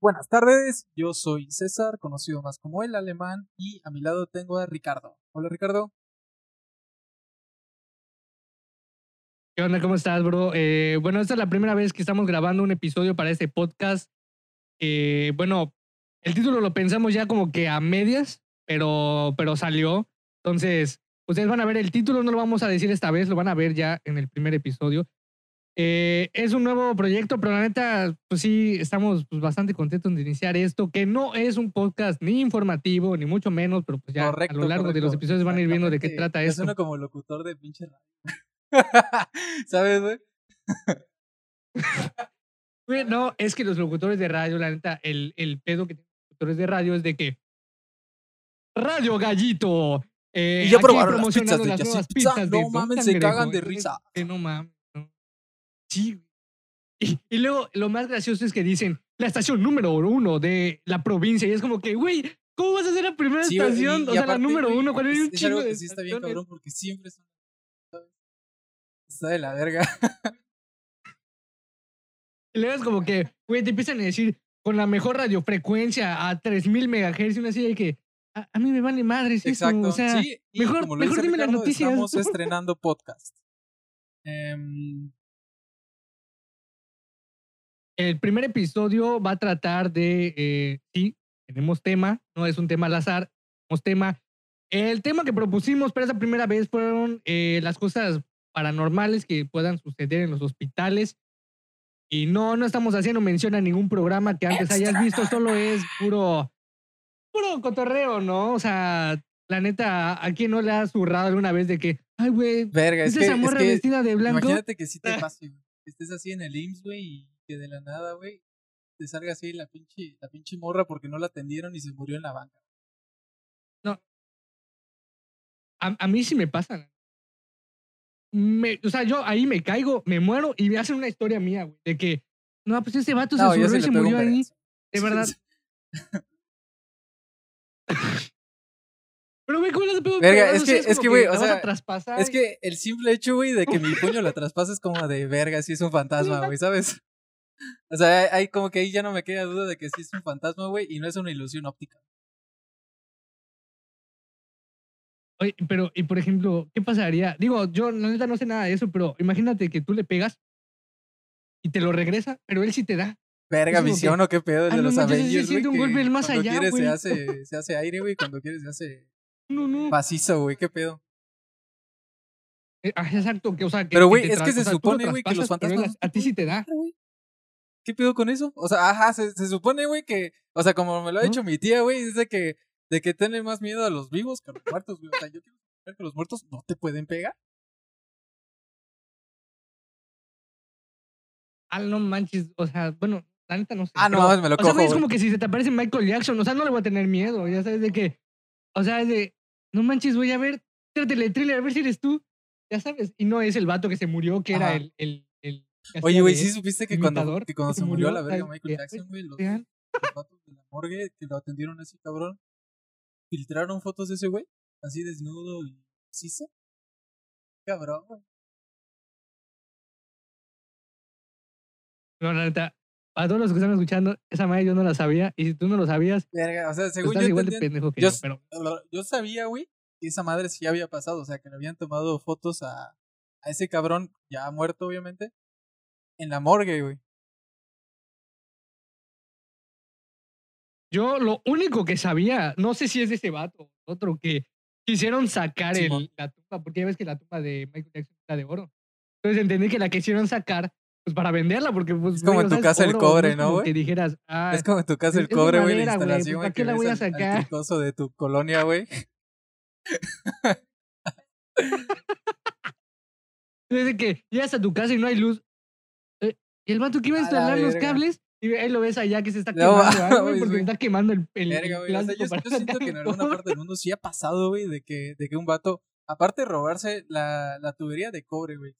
Buenas tardes, yo soy César, conocido más como el alemán, y a mi lado tengo a Ricardo. Hola Ricardo. ¿Qué onda? ¿Cómo estás, bro? Eh, bueno, esta es la primera vez que estamos grabando un episodio para este podcast. Bueno, el título lo pensamos ya como que a medias, pero, pero salió. Entonces, ustedes van a ver el título, no lo vamos a decir esta vez, lo van a ver ya en el primer episodio. Eh, es un nuevo proyecto, pero la neta, pues sí, estamos pues, bastante contentos de iniciar esto, que no es un podcast ni informativo, ni mucho menos, pero pues ya a lo largo de los episodios van a ir viendo de qué trata esto. Suena como locutor de pinche radio. ¿Sabes, güey? no, es que los locutores de radio, la neta, el, el pedo que tienen los locutores de radio es de que Radio Gallito. Eh, y ya probaron las pizzas de Pizza, No mames, se cagan de risa. no mames. Sí. Y, y, luego lo más gracioso es que dicen la estación número uno de la provincia. Y es como que, güey, ¿cómo vas a ser la primera estación? o sea, la número uno. ¿Cuál es, un chingo que sí está bien cabrón porque siempre son. Está de la verga. y luego es como que, güey, te empiezan a decir con la mejor radiofrecuencia a 3000 MHz y una así de que. A, mí me vale madres Exacto. eso. O sea, sí, mejor, mejor dime las noticias. Estamos estrenando podcast. Eh, El primer episodio va a tratar de, eh, sí, tenemos tema, no es un tema al azar, tenemos tema. El tema que propusimos para esa primera vez fueron eh, las cosas paranormales que puedan suceder en los hospitales. Y no, no estamos haciendo mención a ningún programa que antes hayas visto, solo es puro, puro cotorreo, ¿no? O sea, la neta, ¿a quién no le ha zurrado alguna vez de que, ay, güey, es, esa morra vestida de blanco? Imagínate que sí te pase, que estés así en el IMSS, güey, y que de la nada, güey, te salga así la pinche, la pinche morra porque no la atendieron y se murió en la banca. No. A, a mí sí me pasa. Me, o sea, yo ahí me caigo, me muero y me hacen una historia mía, güey, de que, no, pues ese vato se subió y se murió ahí. De verdad. Pero, güey, ¿cómo le pego Verga, es que, es que, güey, o sea, es que el simple hecho, güey, de que mi puño la traspasa es como de verga, si es un fantasma, güey, ¿sabes? O sea, hay como que ahí ya no me queda duda de que sí es un fantasma, güey, y no es una ilusión óptica. Oye, pero, y por ejemplo, ¿qué pasaría? Digo, yo neta no sé nada de eso, pero imagínate que tú le pegas y te lo regresa, pero él sí te da. Verga, visión o qué pedo de los Avengers, güey. un golpe más cuando allá, quieres güey. se hace, se hace aire, güey, cuando quieres se hace no, no. pacizo, güey, qué pedo. Eh, ah, exacto, que, o sea, que, Pero, güey, es que se supone, güey, que los fantasmas... A ti sí te da. ¿Qué pedo con eso? O sea, ajá, se, se supone, güey, que, o sea, como me lo ha dicho mi tía, güey, dice que, de que tiene más miedo a los vivos que a los muertos, güey. O sea, yo quiero saber que los muertos no te pueden pegar. Ah, no manches, o sea, bueno, la neta no sé. Ah, no, me lo cojo, O sea, es como que si se te aparece Michael Jackson, o sea, no le voy a tener miedo, ya sabes de que, o sea, es de, no manches, voy a ver, tírate el thriller, a ver si eres tú, ya sabes, y no es el vato que se murió, que era el, el Oye, güey, ¿sí supiste que cuando, que cuando se murió, la verga Michael Jackson, güey, los, vatos de la morgue que lo atendieron así, cabrón, filtraron fotos de ese güey, así desnudo y ciso? Cabrón, güey. No, la neta, a todos los que están escuchando, esa madre yo no la sabía, y si tú no lo sabías, verga, o sea, según estás yo igual de pendejo que yo, yo, pero... yo sabía, güey, que esa madre sí había pasado, o sea, que le habían tomado fotos a, a ese cabrón, ya muerto, obviamente, en la morgue, güey. Yo lo único que sabía, no sé si es de ese vato, otro que quisieron sacar el, la tumba, porque ya ves que la tumba de Michael Jackson está de oro. Entonces entendí que la quisieron sacar pues para venderla, porque pues... Es como en tu casa el cobre, ¿no, güey? Que dijeras, ah, es como en tu casa el cobre, güey, la instalación. ¿Para qué la voy a sacar? De tu colonia, güey. Desde que llegas a tu casa y no hay luz, y el vato que iba a instalar los cables, y ahí lo ves allá que se está quemando, no, güey, porque está quemando el, el, verga, güey. O sea, yo, yo siento que en alguna parte del mundo sí ha pasado, güey, de que, de que un vato, aparte de robarse la, la tubería de cobre, güey,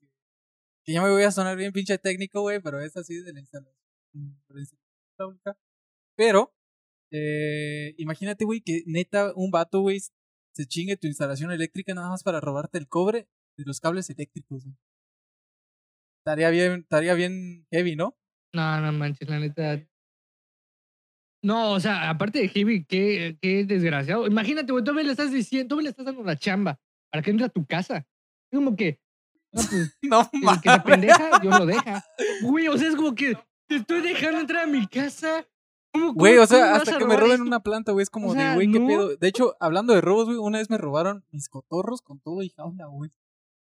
que ya me voy a sonar bien pinche técnico, güey, pero es así de la instalación Pero, eh, imagínate, güey, que neta un vato, güey, se chingue tu instalación eléctrica nada más para robarte el cobre de los cables eléctricos, güey. Estaría bien, estaría bien heavy, ¿no? No, no manches, la neta. No, o sea, aparte de heavy, qué, qué desgraciado. Imagínate, güey, tú le estás diciendo, tú le estás dando la chamba para que entre a tu casa. Es como que, no, pues, no el que se pendeja, Dios lo deja. Güey, o sea, es como que te estoy dejando entrar a mi casa. Güey, o sea, hasta que me roben una planta, güey, es como de, güey, qué pedo. De hecho, hablando de robos, güey, una vez me robaron mis cotorros con todo y jaula, güey.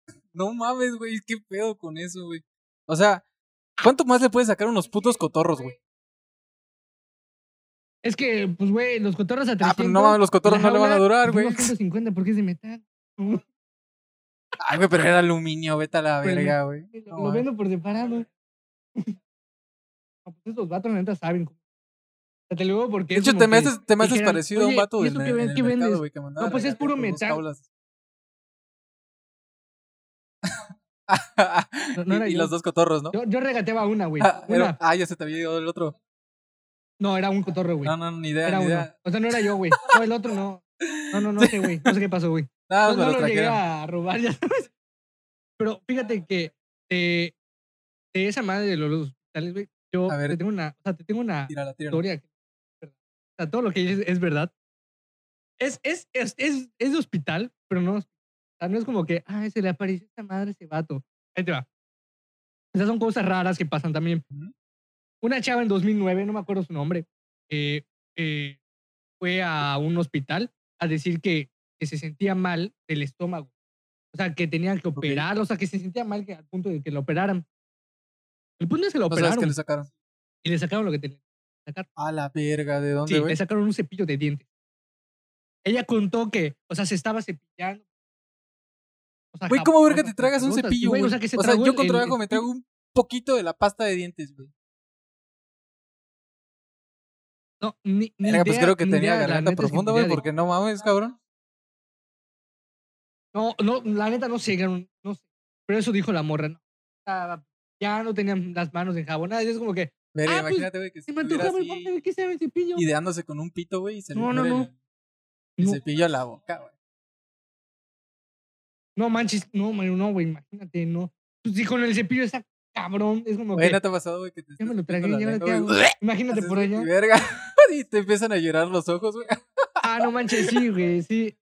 No mames, güey, qué pedo con eso, güey. O sea, ¿cuánto más le puedes sacar unos putos cotorros, güey? Es que, pues, güey, los cotorros a 300. Ah, pero no mames, los cotorros no le van a durar, güey. 150 porque es de metal. Ay, güey, pero era aluminio, vete a la verga, güey. lo, vendo por separado. No, pues esos vatos, la neta, saben. Te lo digo porque. De hecho, te me, haces, te me haces parecido a un vato del en, en ¿qué vendes? güey, que No, pues es puro metal. no, no y, y los dos cotorros, ¿no? Yo, yo regateaba una, güey. Ah, ah, ya se te había ido el otro. No, era un cotorro, güey. No, no, ni idea, era ni uno. idea. O sea, no era yo, güey. No, el otro no. No, no, no sé, güey. No sé qué pasó, güey. No, no, no lo llegué a robar, ya sabes. Pero fíjate que de, de esa madre de los hospitales, güey, yo te tengo una, o sea, te tengo una tírala, tírala. historia. O sea, todo lo que dices es verdad. Es, es, es, es, es de hospital, pero no, sea, no es como que, ah, se le apareció esta madre a ese vato. Ahí te va. Esas son cosas raras que pasan también. Una chava en 2009, no me acuerdo su nombre, eh, eh, fue a un hospital a decir que, que se sentía mal del estómago. O sea, que tenían que operar, o sea, que se sentía mal que, al punto de que lo operaran. El punto es que lo ¿No operaron. sabes que le sacaron? Y le sacaron lo que tenían que sacar. A la verga, ¿de dónde, Sí, le sacaron un cepillo de dientes. Ella contó que, o sea, se estaba cepillando. O sea, Güey, ¿cómo verga te tragas un cepillo, güey? O sea, que se O sea, yo con trabajo me trago un poquito de la pasta de dientes, güey. No, ni, ni Verga, pues creo que tenía idea, garganta es que profunda, güey, de- porque no mames, cabrón. No, no, la neta no sé, no, no sé. Pero eso dijo la morra, ¿no? Ya no tenían las manos enjabonadas. Es como que, Verga, Ah, pues, imagínate, güey, que se me antojaba el papel, ¿qué sabe el cepillo? ideándose con un pito, güey, y se le No, no, muere no. el, el No. cepillo a la boca, güey. No manches, no, man, no, güey, imagínate, no. Pues si con el cepillo está cabrón, es como Güey, que, ¿no te ha pasado, güey, que te ya me estás lo tragué, chupando ¿y la ahora qué lengua, hago? güey? Imagínate por allá. Verga. y te empiezan a llorar los ojos, güey. Ah, no manches, sí, güey, sí.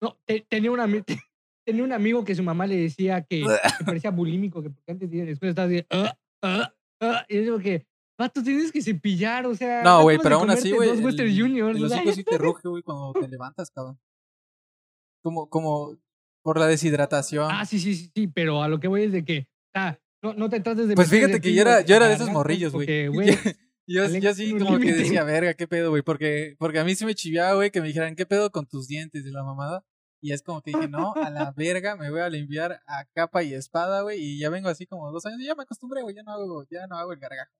No, te- tenía, un ami- tenía un amigo que su mamá le decía que, que parecía bulímico, que porque antes de escuela estaba así, "Ah, ah, ah", y yo digo que, vato, tienes que cepillar, o sea. No, güey, pero aún así, güey. Dos Western Juniors, hocico sí te ruge, güey, cuando te levantas, cabrón. Como, como por la deshidratación. Ah, sí, sí, sí, sí, pero a lo que voy es de que, sea, no, no te trates de Pues fíjate que yo era, yo era de esos morrillos, güey. Yo, yo sí como que decía, verga, qué pedo, güey. Porque, porque a mí sí me chiviaba, güey, que me dijeran, ¿qué pedo con tus dientes de la mamada? Y es como que dije, no, a la verga, me voy a limpiar a capa y espada, güey. Y ya vengo así como dos años y ya me acostumbré, güey. Ya no hago, ya no hago el gargajo.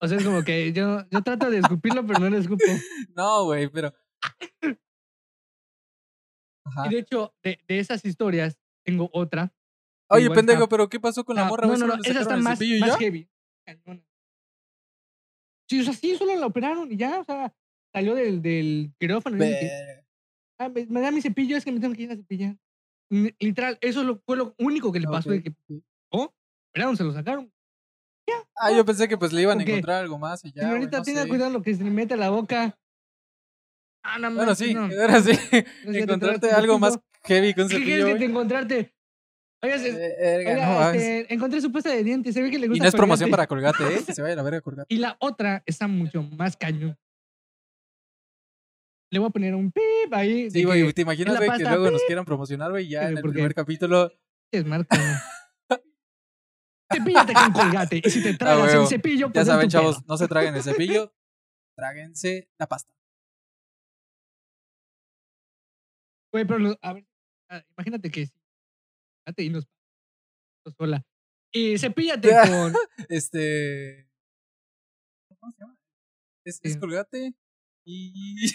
O sea, es como que yo, yo trato de escupirlo, pero no lo escupo. No, güey, pero. Ajá. Y de hecho, de, de esas historias, tengo otra. Oye, pendejo, está- pero ¿qué pasó con la Ah, morra, no, no, no, ¿Solo le esa está más, más ya? heavy. Sí, o sea, sí, solo la operaron y ya, o sea, salió del, del quirófano Verga. ah, me, me da mi cepillo, es que me tengo que ir a cepillar. Literal, eso es lo- fue lo único que le pasó, de Ok, que, oh, operaron, se lo sacaron. Ah, yo pensé que pues le iban a Ok. encontrar algo más y ya. Señorita, no tenga sé. cuidado lo que se le mete a la boca. Ah, no, Bueno, sí, no. ahora sí. ya te Encontrarte algo más heavy que un ¿Qué quieres cepillo, que te? Oiga, se- Eh, verga, oiga, este, encontré su pasta de dientes, se ve que le gusta Y no es promoción para colgate, ¿eh? Que se vaya a la verga a colgate. Y la otra está mucho más cañón. Le voy a poner un pip ahí. Sí, güey, ¿te imaginas, güey, que luego nos quieran promocionar, güey? Ya en el primer capítulo. Es marca. Cepíllate con colgate. Y si te tragas huevo. el cepillo, Ya pues es saben, chavos, no se traguen el cepillo, tráguense la pasta. Güey, pero a ver, ah, imagínate que sí. Y nos sola. Y cepíllate con. Este. ¿Cómo se llama? Es, colgate y.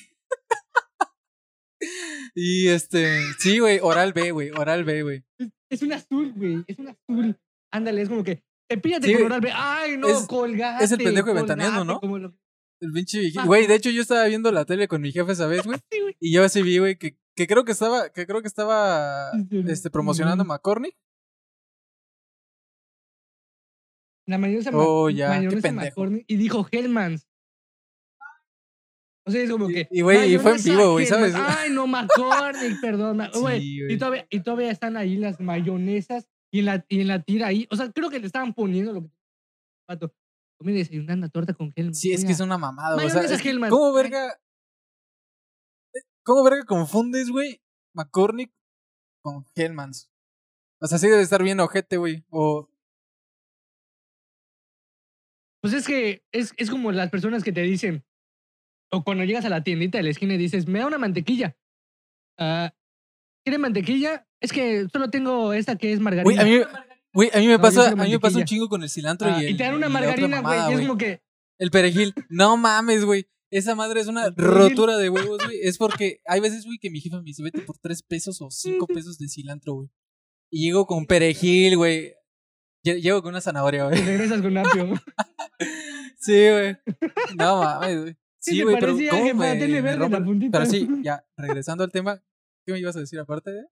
y este. Sí, güey, oral B, güey, oral B, güey. Es un azul, güey. Es un azul. Ándale, es como que. Cepíllate Sí, con oral B. Ay, no, Es- colgate. es el pendejo de Ventaneando, ¿no? como lo- El pinche. Ah. Güey, de hecho, yo estaba viendo la tele con mi jefe esa vez, güey. Sí, güey. Y yo así vi, güey, que, que creo que estaba, que creo que estaba este, promocionando. McCormick. La mayonesa, oh, ya, mayonesa McCormick y dijo Hellmans. O sea, es como que. Y, güey, y fue en vivo, güey, ¿sabes? Ay, no, McCormick, perdón. Güey, y, todavía, y todavía están ahí las mayonesas y en la, y en la tira ahí. O sea, creo que le estaban poniendo lo que. Pato, comí desayunando torta con Hellmans. Sí, es que es una mamada, güey. O sea, es ¿Cómo verga? ¿Cómo verga confundes, güey, McCormick con Hellmans? O sea, sí debe estar bien ojete, güey. O. Pues es que es, es como las personas que te dicen, o cuando llegas a la tiendita de la esquina y dices, me da una mantequilla. Uh, ¿Quiere mantequilla? Es que solo tengo esta que es margarina. Güey, a mí, güey, a mí me pasa, a mí me pasa un chingo con el cilantro y el, Y te dan una margarina, güey, es como que... El perejil. No mames, güey. Esa madre es una rotura de huevos, güey. Es porque hay veces, güey, que mi jefa me dice, vete por tres pesos o cinco pesos de cilantro, güey. Y llego con perejil, güey. Llego con una zanahoria, güey. Regresas con apio. sí, güey. No mames, güey. Sí, güey, pero ¿cómo me, Pero sí, ya, regresando al tema, ¿qué me ibas a decir aparte de?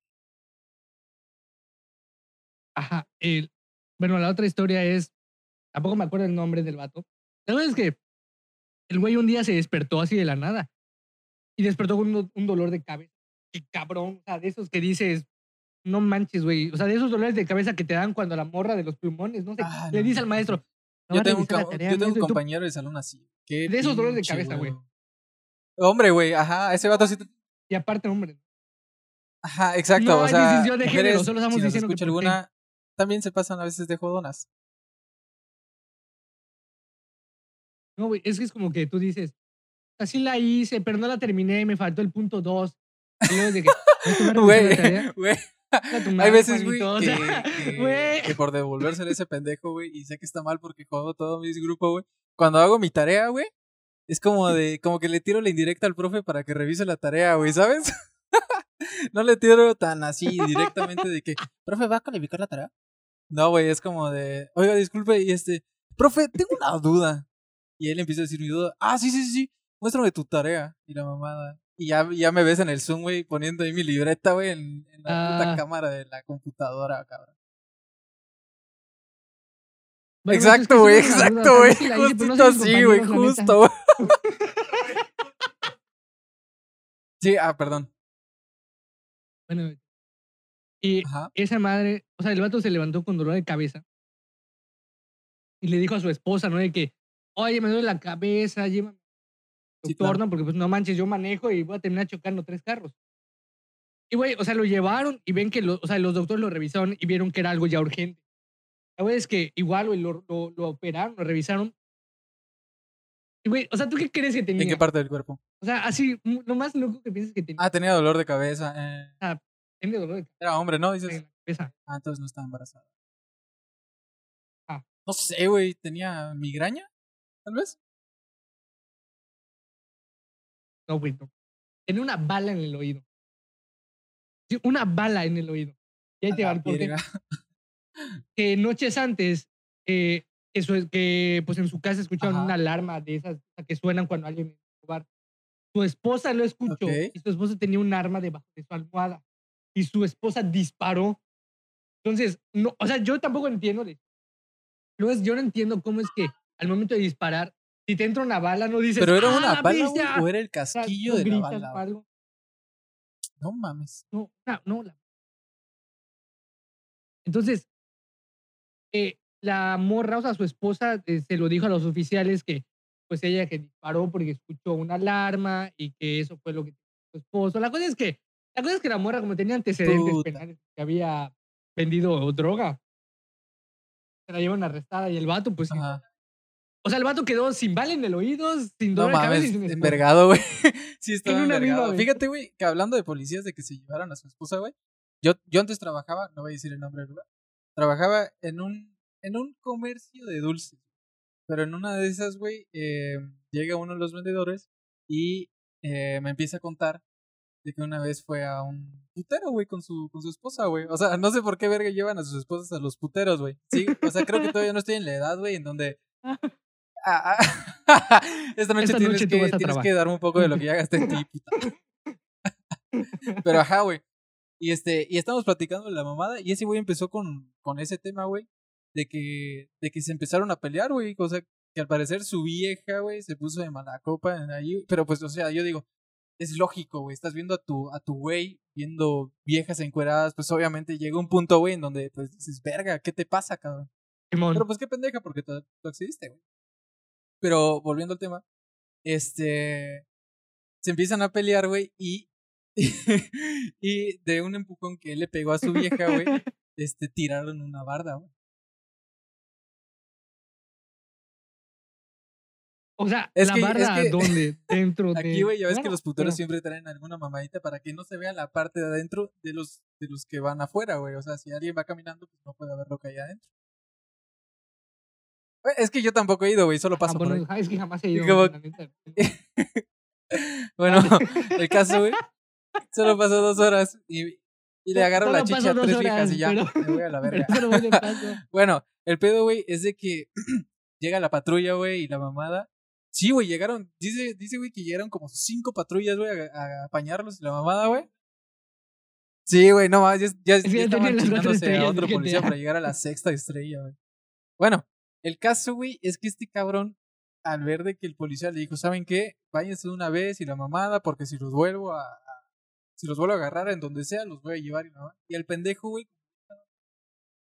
Ajá, el, bueno, la otra historia es, tampoco me acuerdo el nombre del vato. La verdad es que el güey un día se despertó así de la nada y despertó con un, dolor de cabeza. Qué cabrón, o sea, de esos que dices, no manches, güey. O sea, de esos dolores de cabeza que te dan cuando la morra de los pulmones, no sé, ah, le dice al maestro. yo tengo, un, yo tengo un compañero de salón así de esos dolores de cabeza, güey. Hombre, güey, ajá, ese vato sí. Y aparte, hombre. Ajá, exacto. No, o sea, de género, solo estamos si diciendo escucha alguna, también se pasan a veces de jodonas. No, güey, es que es como que tú dices, así la hice, pero no la terminé, me faltó el punto dos. Y luego de que, güey, güey. Hay veces, güey, que, que, por devolverse ese pendejo, güey, y sé que está mal porque juego todo mi grupo, güey, cuando hago mi tarea, güey, es como de, como que le tiro la indirecta al profe para que revise la tarea, güey, ¿sabes? no le tiro tan así directamente de que, profe, ¿va a calificar la tarea? No, güey, es como de, oiga, disculpe, y este, profe, tengo una duda. Y él empieza a decir mi duda, ah, sí, sí, sí, muéstrame tu tarea. Y la mamada. Y ya, ya me ves en el Zoom, güey, poniendo ahí mi libreta, güey, en, la puta ah. cámara de la computadora, cabrón exacto, güey, exacto, güey. Justo así, güey, justo. sí, ah, perdón. Bueno, y esa madre, o sea, el vato se levantó con dolor de cabeza y le dijo a su esposa, ¿no? De que, oye, me duele la cabeza, llévame doctor, ¿no? Porque pues no manches, yo manejo y voy a terminar chocando tres carros. Y güey, o sea, lo llevaron y ven que, o sea, los doctores lo revisaron y vieron que era algo ya urgente. La verdad es que igual, güey, lo, lo, lo, operaron, lo revisaron. Y, güey, o sea, ¿tú qué crees que tenía? ¿En qué parte del cuerpo? O sea, así, lo más loco que piensas que tenía. Ah, tenía dolor de cabeza. Eh. Ah, tenía dolor de cabeza. Era hombre, ¿no? Dices. Ah, entonces no estaba embarazada. Ah. No sé, güey, ¿tenía migraña? Tal vez. No, güey, no. Tenía una bala en el oído. Sí, una bala en el oído. Y ahí te va que noches antes, eh, eso es que pues en su casa escucharon una alarma de esas que suenan cuando alguien robar. Su esposa lo escuchó y su esposa tenía un arma debajo de su almohada y su esposa disparó. Entonces, no, o sea, yo tampoco entiendo. Luego, yo no entiendo cómo es que al momento de disparar, si te entra una bala, no dices. Pero era una ¡Ah, bala o era el casquillo de la bala. No mames. No, no, no. Entonces, eh, la morra, o sea, su esposa, eh, se lo dijo a los oficiales que pues ella que disparó porque escuchó una alarma y que eso fue lo que su esposo. La cosa es que, la cosa es que la morra, como tenía antecedentes penales, que había vendido droga, se la llevan arrestada y el vato, pues. O sea, el vato quedó sin bala en el oído, sin dolor no, cabeza y sin envergado, güey. sí, estaba envergado. Fíjate, güey, que hablando de policías de que se llevaron a su esposa, güey. Yo, yo antes trabajaba, no voy a decir el nombre del lugar, trabajaba en un, en un comercio de dulces. Pero en una de esas, güey, eh, llega uno de los vendedores y eh, me empieza a contar de que una vez fue a un putero, güey, con su, con su esposa, güey. O sea, no sé por qué verga llevan a sus esposas a los puteros, güey. Sí, o sea, creo que todavía no estoy en la edad, güey, en donde... Ah, ah, esta noche, tienes, que, tienes que darme un poco de lo que ya gasté en ti. Pero ajá, güey. Y este, y estamos platicando de la mamada, y ese güey empezó con, con ese tema, güey. de que, de que se empezaron a pelear, güey. O sea, que al parecer su vieja, güey, se puso de mala copa ahí. Pero pues, o sea, yo digo, es lógico, güey. Estás viendo a tu, a tu güey, viendo viejas encueradas, pues obviamente llega un punto, güey, en donde pues dices, verga, ¿qué te pasa, cabrón? Pero pues qué pendeja, porque tú accediste, güey. Pero volviendo al tema, este. Se empiezan a pelear, güey, y. y de un empujón que él le pegó a su vieja, güey, este, tiraron una barda, güey. O sea, la barda ¿dónde? Dentro de. Aquí, güey, ya ves que los puteros siempre traen alguna mamadita para que no se vea la parte de adentro de los, de los que van afuera, güey. O sea, si alguien va caminando, pues no puede ver lo que hay adentro. Es que yo tampoco he ido, güey, solo ah, paso por ahí. Es que jamás he ido. bueno, el caso, güey, solo pasó dos horas y, y le agarro la chicha a tres viejas y ya me voy a la verga. bueno, el pedo, güey, es de que llega la patrulla, güey, y la mamada Sí, güey, llegaron, dice, dice, güey, que llegaron como cinco patrullas, güey, a, apañarlos y la mamada, güey. Sí, güey, no más, ya, ya, estaban chingándose a otro policía para llegar a la sexta estrella, güey. Bueno, el caso, güey, es que este cabrón, al ver de que el policía le dijo, ¿saben qué? Váyanse una vez y la mamada, porque si los vuelvo a, si los vuelvo a agarrar en donde sea, los voy a llevar y no. Y el pendejo, güey,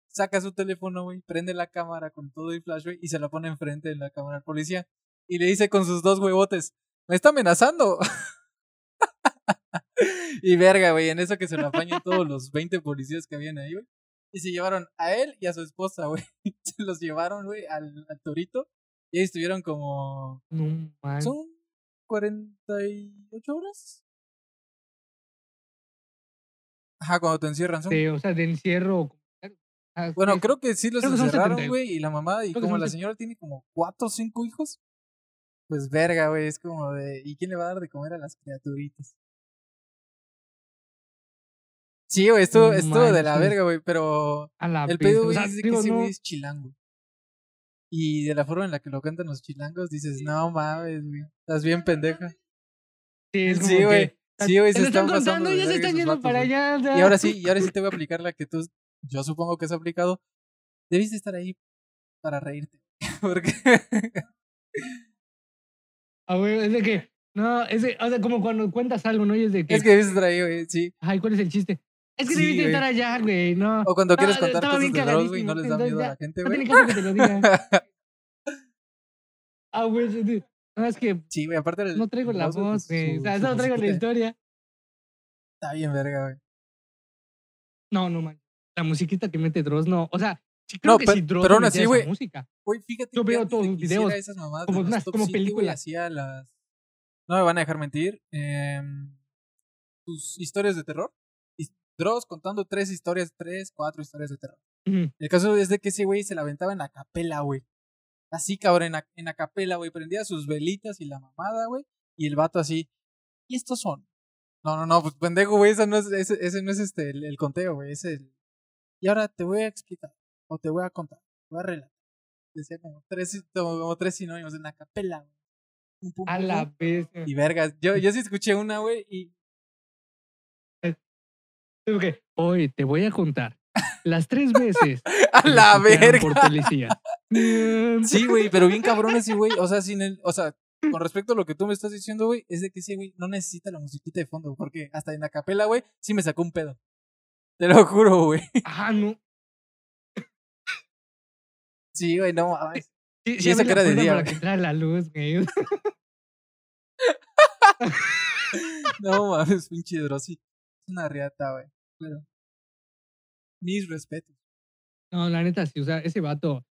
saca su teléfono, güey, prende la cámara con todo y flash, güey, y se la pone enfrente de la cámara al policía y le dice con sus dos huevotes, me está amenazando. y verga, güey, en eso que se lo apañan todos los 20 policías que habían ahí, güey. Y se llevaron a él y a su esposa, güey. Se los llevaron, güey, al, torito. Y ahí estuvieron como... No, ¿Son 48 horas? Ajá, cuando te encierran. Son... Sí, o sea, de encierro. Ah, bueno, creo que sí los encerraron, güey. Y la mamá, y como la señora tiene como cuatro o cinco hijos, pues verga, güey, es como de, ¿y quién le va a dar de comer a las criaturitas? Sí, güey, estuvo, estuvo de la verga, güey, pero el pedo, güey, dice que ese güey es chilango. Y de la forma en la que lo cantan los chilangos, dices, no mames, güey, estás bien pendeja. Sí, es como sí, güey. Sí, güey, se, están, pasando. Ya se están yendo para allá. Y ahora sí, y ahora sí te voy a aplicar la que tú, yo supongo que has aplicado. Debiste estar ahí para reírte. Porque Ah, güey, es de que. No, es de, o sea, como cuando cuentas algo, ¿no? Y es de que. Es que debes estar ahí, güey, sí. Ay, ¿cuál es el chiste? Es que sí, debiste estar allá, güey, no. O cuando quieres contar cosas de Dross, güey, no les da miedo a la gente, güey. No tiene caso que te lo diga. ah, güey, no, es que. Sí, güey, aparte. No traigo la voz, güey. O sea, no traigo la historia. Está bien, verga, güey. No, no, man. La musiquita que mete Dross, no. O sea, Sí, creo no, que sí, Dross pero aún así, güey. Güey, fíjate Yo veo todos los videos esas mamadas como, unas como películas. hacía las... No me van a dejar mentir. Eh, sus historias de terror. Dross contando tres historias, tres, cuatro historias de terror. El caso es de que ese güey se la aventaba en la capela, güey. Así, cabrón, en la, en la capela, güey. Prendía sus velitas y la mamada, güey. Y el vato así. ¿Y estos son? No, no, no, pues pendejo, güey. Ese no es, ese, ese no es este, el, el conteo, güey. Es el. Y ahora te voy a explicar o te voy a contar, te voy a relatar. Decía como tres, como tres sinónimos en la capela, a la vez. Y vergas, yo, yo sí escuché una, güey, y. Okay. Hoy te voy a contar las tres veces. a la verga. Por policía. sí, güey, pero bien cabrón ese güey. O sea, sin el. O sea, con respecto a lo que tú me estás diciendo, güey, es de que sí, güey, no necesita la musiquita de fondo, porque hasta en la capela, güey, sí me sacó un pedo. Te lo juro, güey. Ah, no. Sí, güey, no mames. Sí, sí, esa cara de día. Para que entrara la luz, güey. no mames, pinche Drosy. Es una riata, güey. Mis respetos. No, la neta, sí, o sea, ese vato.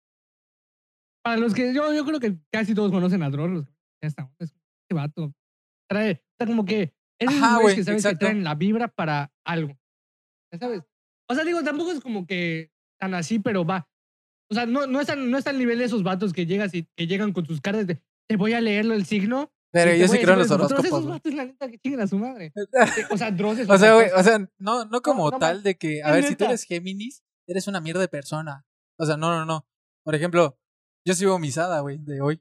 Para los que yo, yo creo que casi todos conocen a Dross, ya está, ese vato. Trae, está como que es güey, que sabes que traen la vibra para algo. ¿Ya sabes? O sea, digo, tampoco es como que tan así, pero va. O sea, no, no, están, no está al nivel de esos vatos que, llegas y, que llegan con sus caras de te voy a leerlo el signo. Pero yo sí creo en los horóscopos. esos vatos, la neta, que chinguen a su madre. o sea, Dross O sea, güey, o sea, no, no como tal de que, a ver, si tú eres Géminis, eres una mierda de persona. O sea, no, no, no. Por ejemplo, yo sigo misada, güey, de hoy.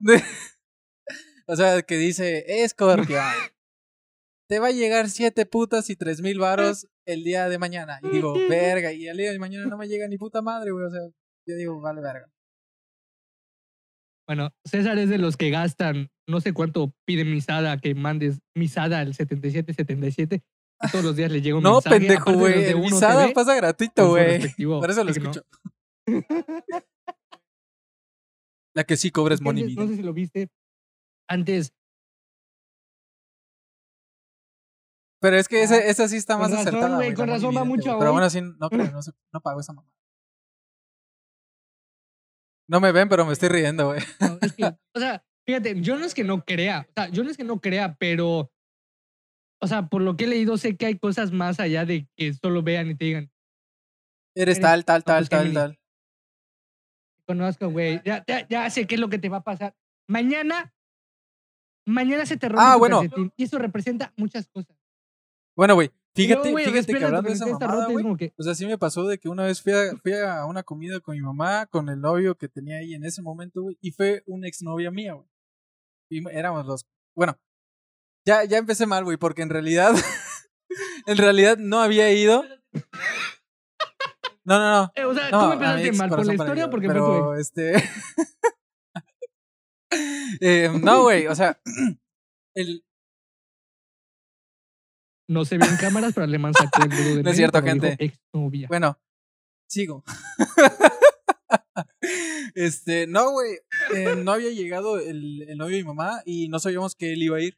o sea, que dice, Escorpio, te va a llegar siete putas y tres mil varos el día de mañana. Y digo, verga, y el día de mañana no me llega ni puta madre, güey. O sea, Yo digo, vale verga. Bueno, César es de los que gastan, no sé cuánto pide Misada que mandes Misada al 7777. Y todos los días le llega un no, mensaje. No, pendejo, güey. Misada pasa gratuito, güey. Por eso lo escucho. La que sí cobres money. No sé si lo viste. Antes. Pero es que esa, ah, esa sí está más razón, acertada. Wey, con razón va mucho. Pero bueno, así no, no, no pago esa mamá. No me ven, pero me estoy riendo, güey. o sea, fíjate, yo no es que no crea. O sea, yo no es que no crea, pero. O sea, por lo que he leído, sé que hay cosas más allá de que solo vean y te digan. Eres, tal, tal, tal, tal, tal conozco, güey. Ya, ya, ya, sé qué es lo que te va a pasar. Mañana, mañana se te rompe ah, bueno. y eso representa muchas cosas. Bueno, güey, fíjate, fíjate que hablando de esa mamada, güey, o sea, sí me pasó de que una vez fui a, fui a una comida con mi mamá, con el novio que tenía ahí en ese momento, güey, y fue una exnovia mía, güey. Y éramos los... Bueno, ya, ya empecé mal, güey, porque en realidad, en realidad no había ido no, no, no. Eh, o sea, tú me empezaste mal por la historia porque pero, este. eh, no, güey, o sea, el. No se ven cámaras, pero Alemán sacó el dedo de No es cierto, gente. Bueno, sigo. este, no, güey. Eh, no había llegado el, el novio de mi mamá y no sabíamos que él iba a ir.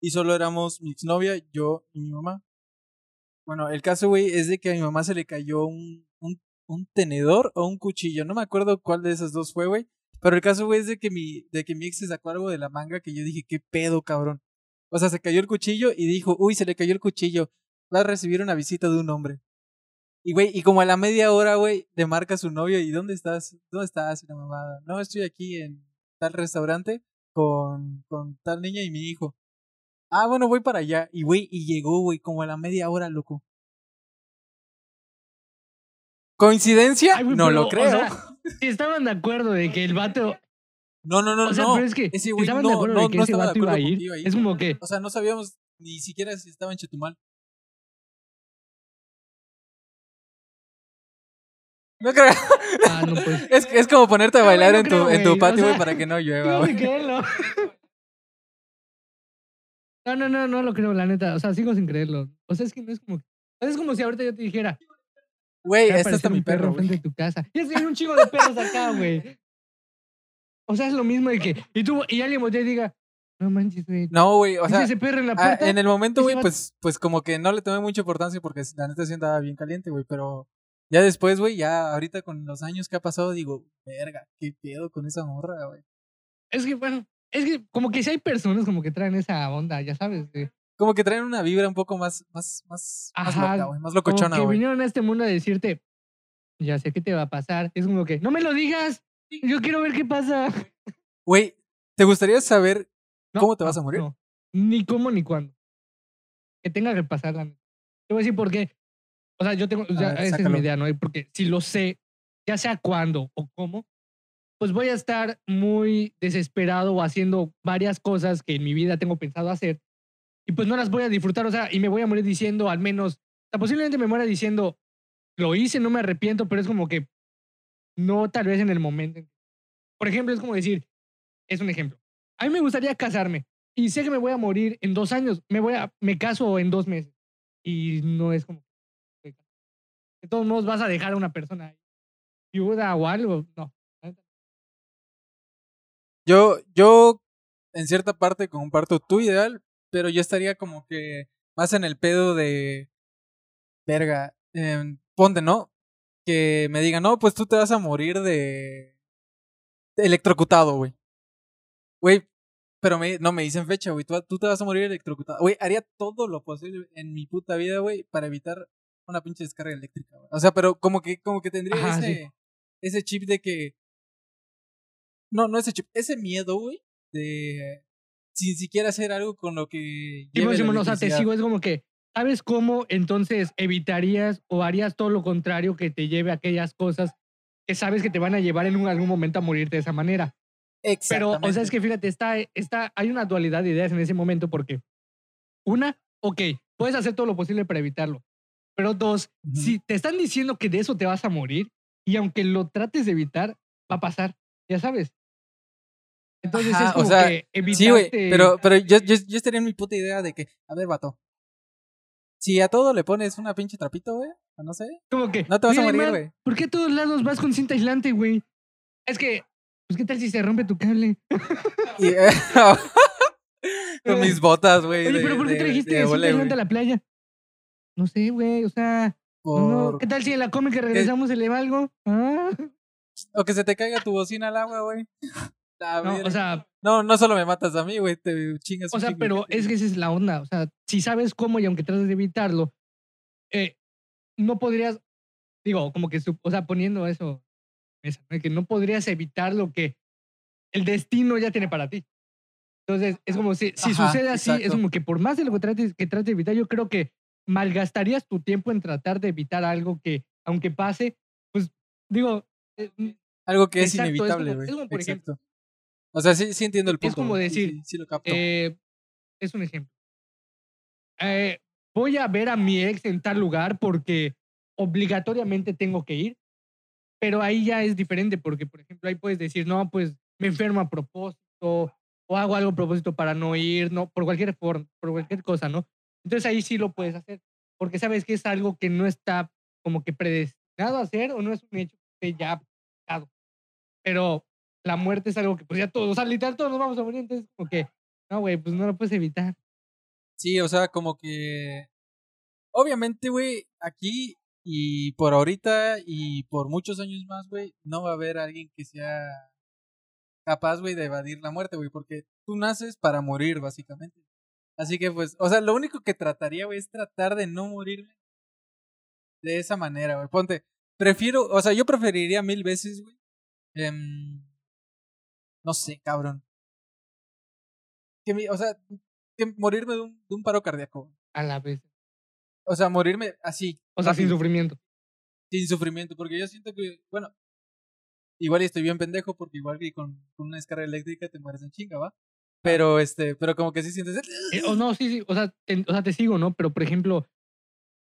Y solo éramos mi exnovia, yo y mi mamá. Bueno, el caso, güey, es de que a mi mamá se le cayó un, un, tenedor o un cuchillo. No me acuerdo cuál de esas dos fue, güey. Pero el caso, güey, es de que mi, de que mi ex se sacó algo de la manga que yo dije, qué pedo, cabrón. O sea, se cayó el cuchillo y dijo, uy, se le cayó el cuchillo. Va a recibir una visita de un hombre. Y, güey, y como a la media hora, güey, le marca su novio, ¿y dónde estás? ¿Dónde estás? la mamada. No, estoy aquí en tal restaurante con, con tal niña y mi hijo. Ah, bueno, voy para allá. Y, güey, y llegó, güey, como a la media hora, loco. ¿Coincidencia? no lo creo. si estaban de acuerdo de que el vato. No, no, no, o sea, no. Pero es que si estaban de acuerdo de que ese vato iba a ir, es como que. O sea, no sabíamos ni siquiera si estaba en Chetumal. No creo. Ah, no, pues. es, es como ponerte a bailar en, tu, en tu patio, güey, para que no llueva, güey. No, no, no, no lo creo, la neta. O sea, sigo sin creerlo. O sea, es que no es como. Es como si ahorita yo te dijera, Güey, este está mi perro, frente de tu casa. Y es que hay un chingo de perros acá, güey. O sea, es lo mismo de que. Y tú, y alguien voltea y diga, no manches, güey. No, güey, o sea. Ese perro en la ah, puerta, en el momento, güey, pues, pues como que no le tomé mucha importancia porque la neta sí andaba bien caliente, güey. Pero ya después, güey, ya ahorita con los años que ha pasado, digo, verga, qué pedo con esa morra, güey. Es que, bueno, es que como que si hay personas como que traen esa onda, ya sabes, güey como que traen una vibra un poco más, más, más, más loca, güey, más locochona, güey. que vinieron a este mundo a decirte, ya sé qué te va a pasar. Es como que, no me lo digas, yo quiero ver qué pasa. Güey, ¿te gustaría saber cómo te vas a morir? No, ni cómo ni cuándo. Que tenga que pasar la... Te voy a decir por qué. O sea, yo tengo, esa es mi idea, ¿no? Porque si lo sé, ya sea cuándo o cómo, pues voy a estar muy desesperado o haciendo varias cosas que en mi vida tengo pensado hacer y pues no las voy a disfrutar, o sea, y me voy a morir diciendo al menos, o posiblemente me muera diciendo, lo hice, no me arrepiento, pero es como que no tal vez en el momento. Por ejemplo, es como decir, es un ejemplo. A mí me gustaría casarme y sé que me voy a morir en dos años, me voy a, me caso en dos meses y no es como de todos modos vas a dejar a una persona viuda o algo, no. Yo, yo en cierta parte comparto tu ideal, pero yo estaría como que más en el pedo de, verga, eh, ponte, ¿no? Que me digan, no, pues tú te vas a morir de, electrocutado, güey. Güey, pero me, no me dicen fecha, güey. Tú, tú, te vas a morir electrocutado. Güey, haría todo lo posible en mi puta vida, güey, para evitar una pinche descarga eléctrica, güey. O sea, pero como que, como que tendría ese, ese chip de que. No, no ese chip, ese miedo, güey, de sin siquiera hacer algo con lo que. Sí, pues, o sea, te sigo, es como que, ¿sabes cómo entonces evitarías o harías todo lo contrario que te lleve a aquellas cosas que sabes que te van a llevar en algún momento a morirte de esa manera? Pero, o sea, es que fíjate, está, está, hay una dualidad de ideas en ese momento porque, una, ok, puedes hacer todo lo posible para evitarlo. Pero dos, si te están diciendo que de eso te vas a morir, y aunque lo trates de evitar, va a pasar, ya sabes. Entonces es como o sea, que Sí, güey, pero, pero yo, yo, yo estaría en mi puta idea de que, a ver, vato, si a todo le pones una pinche trapito, güey, no sé. ¿Cómo que? No te vas a morir, güey. ¿Por qué a todos lados vas con cinta aislante, güey? Es que, pues, ¿qué tal si se rompe tu cable? Eh, con mis botas, güey. Oye, pero ¿por qué trajiste cinta aislante a la playa? No sé, güey, o sea. ¿Qué tal si en la cómica regresamos se le va algo? ¿Ah? O que se te caiga tu bocina al agua, güey. No, o sea, no, no solo me matas a mí, güey, te chingas. O sea, pero es que esa es la onda. O sea, si sabes cómo y aunque trates de evitarlo, eh, no podrías, digo, como que, o sea, poniendo eso, que no podrías evitar lo que el destino ya tiene para ti. Entonces, es como si, si sucede así, es como que por más de lo que trates, que trates de evitar, yo creo que malgastarías tu tiempo en tratar de evitar algo que, aunque pase, pues, digo... Eh, algo que es inevitable, güey. Exacto. O sea, sí, sí entiendo el punto. Es como decir, sí, lo capto. Eh, es un ejemplo. Eh, voy a ver a mi ex en tal lugar porque obligatoriamente tengo que ir, pero ahí ya es diferente porque, por ejemplo, ahí puedes decir, no, pues me enfermo a propósito o hago algo a propósito para no ir, no, por cualquier forma, por cualquier cosa, ¿no? Entonces ahí sí lo puedes hacer porque sabes que es algo que no está como que predestinado a hacer o no es un hecho que ya ha Pero la muerte es algo que pues ya todos, o sea, literal todos nos vamos a morir, entonces como no, güey, pues no lo puedes evitar. Sí, o sea, como que, obviamente, güey, aquí y por ahorita y por muchos años más, güey, no va a haber alguien que sea capaz, güey, de evadir la muerte, güey, porque tú naces para morir, básicamente. Así que, pues, o sea, lo único que trataría, güey, es tratar de no morirme de esa manera, güey. Ponte, prefiero, o sea, yo preferiría mil veces, güey, eh, no sé, cabrón. Que o sea, que morirme de un, de un paro cardíaco. A la vez. O sea, morirme así. O sea, sin sufrimiento. Sin sufrimiento, porque yo siento que, bueno, igual estoy bien pendejo, porque igual que con, con una descarga eléctrica te mueres en chinga, ¿va? Pero, este, pero como que sí sientes... Eh, o no, sí, sí, o sea, te, o sea, te sigo, ¿no? Pero, por ejemplo,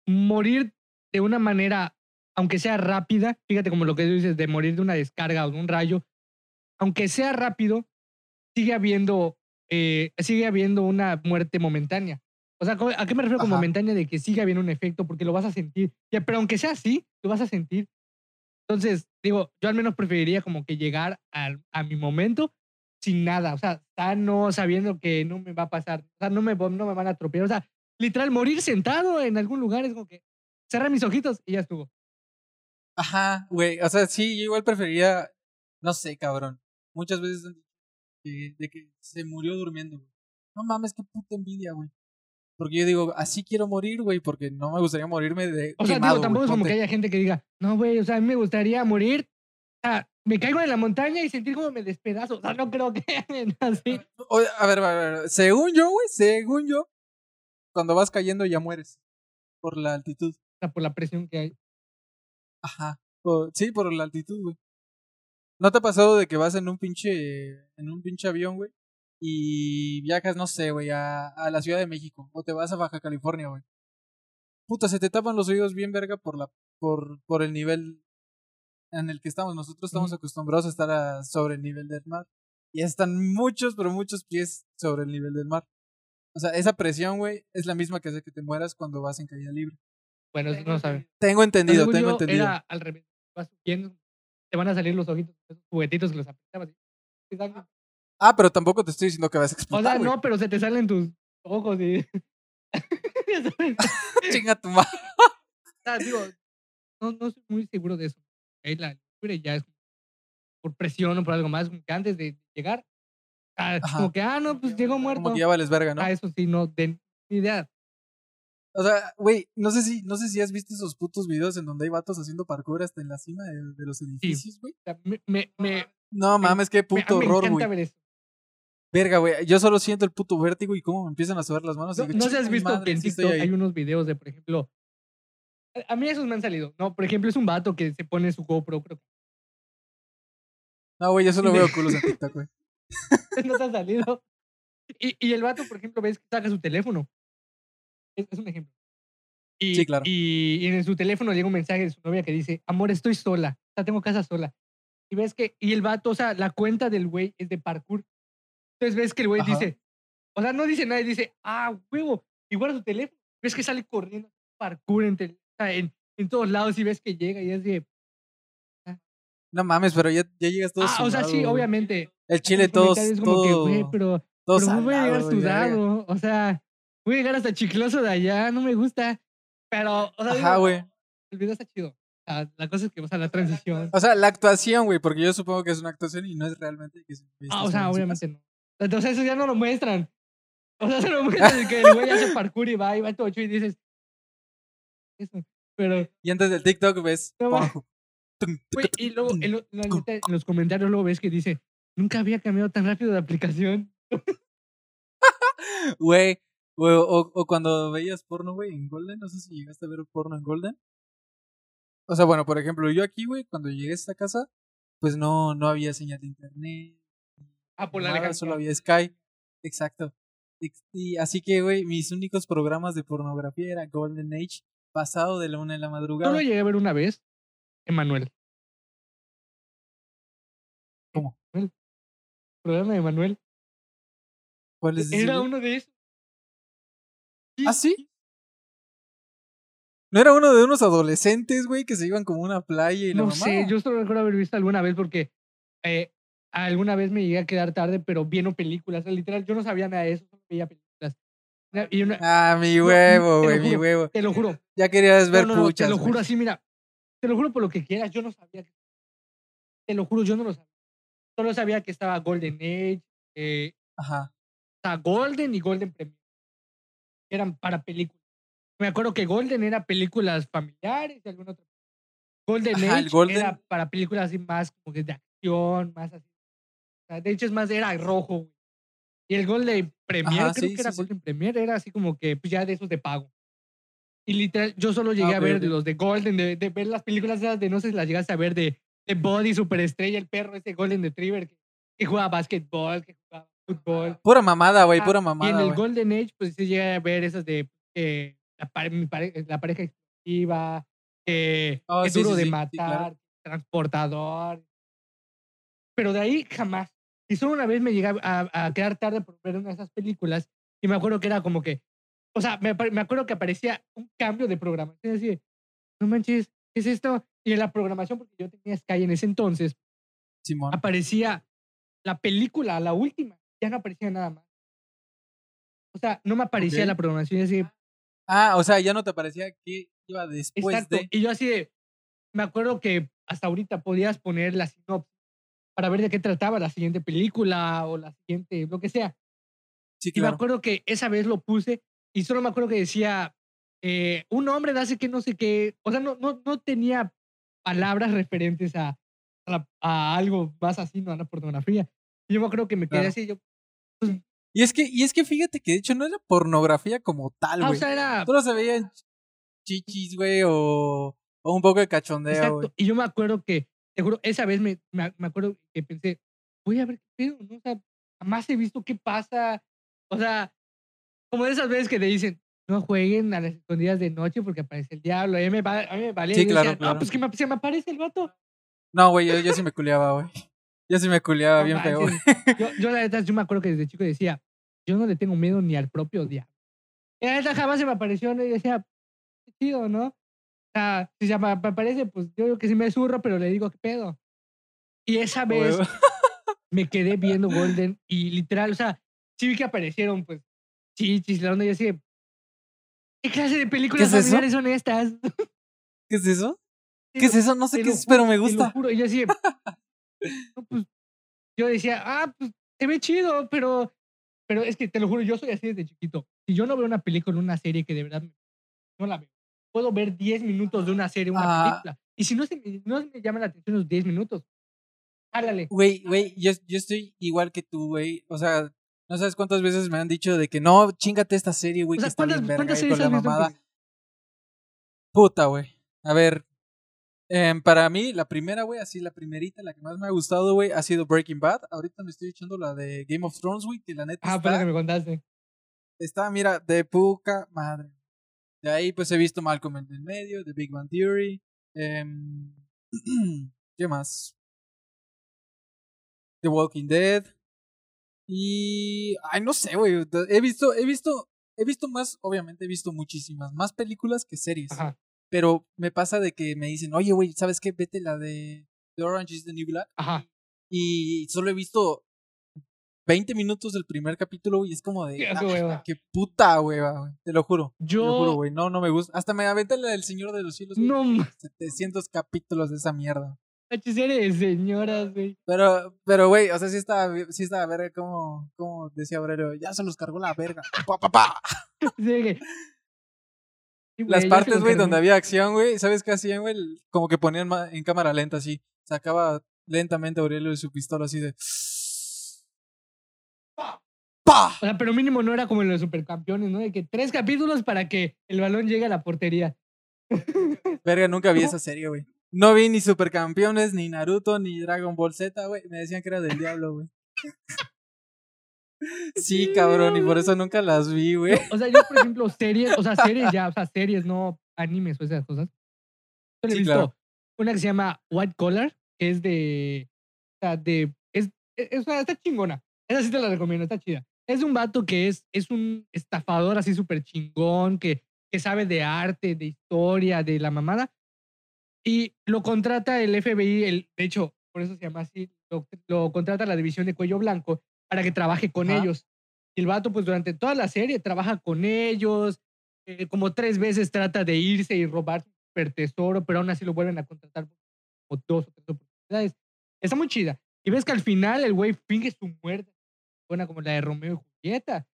morir de una manera, aunque sea rápida, fíjate como lo que dices, de morir de una descarga o de un rayo, aunque sea rápido, sigue habiendo, eh, sigue habiendo una muerte momentánea. O sea, ¿a qué me refiero con momentánea? De que sigue habiendo un efecto porque lo vas a sentir. pero aunque sea así, lo vas a sentir. Entonces, digo, yo al menos preferiría como que llegar a, mi momento sin nada. O sea, no sabiendo que no me va a pasar. O sea, no me, no me van a atropellar. O sea, literal, morir sentado en algún lugar es como que cerrar mis ojitos y ya estuvo. Ajá, güey. O sea, sí, yo igual preferiría, no sé, cabrón muchas veces de que se murió durmiendo, güey. No mames, qué puta envidia, güey. Porque yo digo, así quiero morir, güey, porque no me gustaría morirme de. O sea, digo, tampoco es como que haya gente que diga, no, güey, o sea, a mí me gustaría morir. O sea, me caigo en la montaña y sentir como me despedazo. O sea, no creo que así. a ver, a ver, según yo, güey, según yo, cuando vas cayendo ya mueres. Por la altitud. O sea, por la presión que hay. Ajá. sí, por la altitud, güey. ¿No te ha pasado de que vas en un pinche, en un pinche avión, güey? Y viajas, no sé, güey, a, a la Ciudad de México. O te vas a Baja California, güey. Puta, se te tapan los oídos bien verga por la, por, por el nivel en el que estamos. Nosotros estamos acostumbrados a estar sobre el nivel del mar. Y están muchos, pero muchos pies sobre el nivel del mar. O sea, esa presión, güey, es la misma que hace que te mueras cuando vas en caída libre. Bueno, eso no sabe. Tengo entendido, tengo entendido. Era al revés. Vas subiendo, te van a salir los ojitos, esos juguetitos que los apretabas. Ah, pero tampoco te estoy diciendo que vas a explotar. O sea, no, pero se te salen tus ojos y. Chinga tu madre. digo, no, no estoy muy seguro de eso. La libre ya es por presión o por algo más, como que antes de llegar, ah, como que, ah, no, pues llegó muerto. Como que ya vales verga, ¿no? Ah, eso sí, no, de ni idea. O sea, güey, no sé si, no sé si has visto esos putos videos en donde hay vatos haciendo parkour hasta en la cima de, los edificios, güey. me, me, no mames, qué puto horror, güey. Verga, güey. Yo solo siento el puto vértigo y cómo me empiezan a subir las manos. No, no sé has visto que en TikTok hay unos videos de, por ejemplo. A mí esos me han salido. No, por ejemplo, es un vato que se pone su GoPro, creo. No, güey, yo solo veo culos en TikTok, güey. no te ha salido. Y, y el vato, por ejemplo, ves que saca su teléfono es, un ejemplo. Y, sí, claro. Y, en su teléfono llega un mensaje de su novia que dice, amor, estoy sola. sea, tengo casa sola. Y ves que, y el vato, o sea, la cuenta del güey es de parkour. Entonces ves que el güey dice, o sea, no dice nada, dice, ah, huevo, y guarda su teléfono. Ves que sale corriendo parkour en, en, en todos lados y ves que llega y es de... Ah". No mames, pero ya, ya llegas todo Ah, o sea, sí, obviamente. El chile todos, todo, que, pero, pero no voy a llegar sudado. O sea, voy a llegar hasta chicloso de allá, no me gusta. Pero, o sea, Ajá, güey. El video está chido. la cosa es que, o sea, la transición. O sea, la actuación, güey, porque yo supongo que es una actuación y no es realmente que Ah, o sea, obviamente no. Entonces eso ya no lo muestran. O sea, se lo muestran que el güey hace parkour y va y va todo y dices. Eso. Pero. Y antes del TikTok ves. y luego en, los comentarios luego ves que dice, nunca había cambiado tan rápido de aplicación. Güey, o, o, cuando veías porno, güey, en Golden, no sé si llegaste a ver porno en Golden. O sea, bueno, por ejemplo, yo aquí, güey, cuando llegué a esta casa, pues no, no había señal de internet. Ah, por la Solo había Sky. Exacto. Y así que, güey, mis únicos programas de pornografía era Golden Age, pasado de la una de la madrugada. Solo llegué a ver una vez, Emanuel. ¿Cómo? El programa de Emanuel. ¿Cuál es Era uno de esos. ¿Ah, sí? ¿No era uno de unos adolescentes, güey, que se iban como a una playa y No sé, yo solo recuerdo haber visto alguna vez porque eh, alguna vez me llegué a quedar tarde, pero viendo películas. literal, yo no sabía nada de eso, solo veía películas. ah, mi huevo, güey, mi huevo. Te lo juro. Ya querías ver no, Te lo juro así, mira. Te lo juro por lo que quieras, yo no sabía. Te lo juro, yo no lo sabía. Solo sabía que estaba Golden Age. Eh, Ajá. O sea, Golden y Golden Premier. Eran para películas. Me acuerdo que Golden era películas familiares y alguna otra. Golden Age era para películas así más como de acción, más así. de hecho, es más, era rojo. Y el Golden Premier, creo que era Golden Premier, era así como que pues, ya de esos de pago. Y literal, yo solo llegué ah, a ver los de Golden, de, ver las películas de no sé si las llegaste a ver de, de Body, Superestrella, el perro, ese Golden Retriever que, que juega básquetbol, que jugaba fútbol. Pura mamada, güey, pura mamada. Y en el Golden Age, pues sí llegué a ver esas de eh, la, pareja exclusiva, que oh, es duro de matar, transportador. Pero de ahí jamás. Y solo una vez me llegué a, quedar tarde por ver una de esas películas y me acuerdo que era como que, o sea, me, me acuerdo que aparecía un cambio de programación. Así, no manches, ¿qué es esto? Y en la programación, porque yo tenía Sky en ese entonces, aparecía la película, la última, ya no aparecía nada más. O sea, no me aparecía la programación así. Ah, o sea, ya no te parecía que iba después Exacto. de. Y yo así de. Me acuerdo que hasta ahorita podías poner la sinopsis para ver de qué trataba la siguiente película o la siguiente, lo que sea. Sí, claro. Y me acuerdo que esa vez lo puse y solo me acuerdo que decía eh, un hombre hace que no sé qué. O sea, no, no, no tenía palabras referentes a, a, algo más así, no a la pornografía. Y yo me acuerdo que me quedé así, yo, y es que, y es que fíjate que de hecho no era pornografía como tal, ah, güey. o sea, era. Solo se veían chichis, güey, o, o un poco de cachondeo, güey. Y yo me acuerdo que, te juro, esa vez me, me, acuerdo que pensé, voy a ver qué pedo, ¿no? O sea, jamás he visto qué pasa. O sea, como de esas veces que te dicen, no jueguen a las escondidas de noche porque aparece el diablo. A mí me, a mí me valía. Sí, claro, claro. Ah, pues que me, se me aparece el vato. No, güey, yo, yo sí me culeaba, güey. Yo sí me culeaba bien feo. Yo, yo, la verdad, yo me acuerdo que desde chico decía, yo no le tengo miedo ni al propio diablo. Y la verdad jamás se me apareció, ¿no? y decía, qué chido, ¿no? O sea, si se me aparece, pues yo digo que sí me zurro, pero le digo, ¿qué pedo? Y esa vez me quedé viendo Golden y literal, o sea, sí vi que aparecieron, pues, chichis, la onda, y así, ¿qué clase de películas familiares son estas? ¿Qué es eso? ¿Qué es eso? No sé qué es, pero me gusta. Te lo juro. Y yo así, pues, yo decía, ah, pues se ve chido, pero, pero es que te lo juro, yo soy así desde chiquito. Si yo no veo una película, una serie que de verdad no la veo, puedo ver 10 minutos de una serie, una ah. película. Y si no, se me, no me llama la atención los 10 minutos, háblale. Güey, güey, yo, yo estoy igual que tú, güey. O sea, no sabes cuántas veces me han dicho de que no, chingate esta serie, güey, que está bien verga con la mamada. Puta, güey. A ver, Em, para mí, la primera, güey, así la primerita, la que más me ha gustado, güey, ha sido Breaking Bad. Ahorita me estoy echando la de Game of Thrones, güey, que la neta. Ah, está, que me contaste. Está, mira, de puca madre. De ahí, pues he visto Malcolm en el medio, The Big Bang Theory. Eh, ¿Qué más? The Walking Dead. Y. Ay, no sé, güey. He visto, he visto. He visto más, obviamente he visto muchísimas más películas que series. Ajá. Pero me pasa de que me dicen, oye, güey, ¿sabes qué? Vete la de The Orange is the New Black. Ajá. Y solo he visto 20 minutos del primer capítulo, y es como de. Ah, qué, puta hueva, güey. Te lo juro. Yo. Te lo juro, güey. No, no me gusta. Hasta me aventé la del Señor de los Cielos. No. 700 capítulos de esa mierda. de señoras, güey. Pero, pero, güey, o sea, sí estaba, sí estaba verga, como, como decía Aurelio, ya se los cargó la verga. ¡Pa, pa, pa! Sí, Las partes, güey, donde había acción, güey, ¿sabes qué hacían, güey? Como que ponían en cámara lenta, así. Sacaba lentamente Aurelio de su pistola, así de. ¡Pa! O sea, pero mínimo no era como en los supercampeones, ¿no? De que tres capítulos para que el balón llegue a la portería. Verga, nunca vi esa serie, güey. No vi ni supercampeones, ni Naruto, ni Dragon Ball Z, güey. Me decían que era del diablo, güey. Sí, cabrón, y por eso nunca las vi, güey. O sea, yo, por ejemplo, series, o sea, series ya, o sea, series, no animes o esas cosas. Yo he visto una que se llama White Collar, que es de. O sea, de. Es, e, es, está chingona. Esa sí te la recomiendo, está chida. Es de un vato que es, es un estafador así súper chingón, que, que sabe de arte, de historia, de la mamada. Y lo contrata el FBI, el, de hecho, por eso se llama así, lo, contrata la división de cuello blanco para que trabaje con ellos. Y el vato, pues durante toda la serie trabaja con ellos, eh, como tres veces trata de irse y robar su tesoro, pero aún así lo vuelven a contratar como dos o tres oportunidades. Está muy chida. Y ves que al final el güey finge su muerte, buena como la de Romeo y Julieta.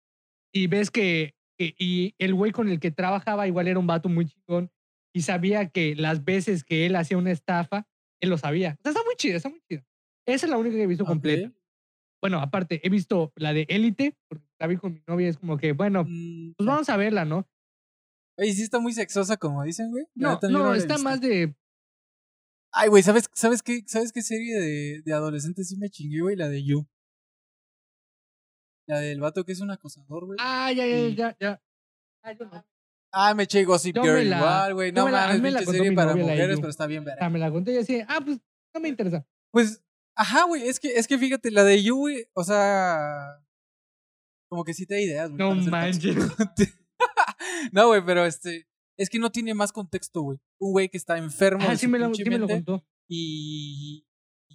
Y ves que, y el güey con el que trabajaba igual era un vato muy chingón y sabía que las veces que él hacía una estafa, él lo sabía. O sea, está muy chida, está muy chida. Esa es la única que he visto completa. Bueno, aparte, he visto la de Élite, porque la vi con mi novia, es como que, bueno, mm, pues vamos a verla, ¿no? Oye, sí está muy sexosa, como dicen, güey. No, no, está más de. Ay, güey, ¿sabes, ¿sabes qué, ¿sabes qué serie de, de adolescentes sí me chingué, güey? La de You. La del vato que es un acosador, güey. Ah, ya, ya, ya, ya. Ah, yo no. Ah, me eché Gossip Girl igual, güey. No mames, pinche serie para mujeres, pero está bien verga. Ah, me la conté y decía, ah, pues no me interesa. Pues, ajá, güey, es que, es que fíjate, la de You, güey, o sea, como que sí te da ideas, güey. No manches. no, güey, pero este, es que no tiene más contexto, güey. Un güey que está enfermo. Ah, sí me, lo, sí me lo contó. Y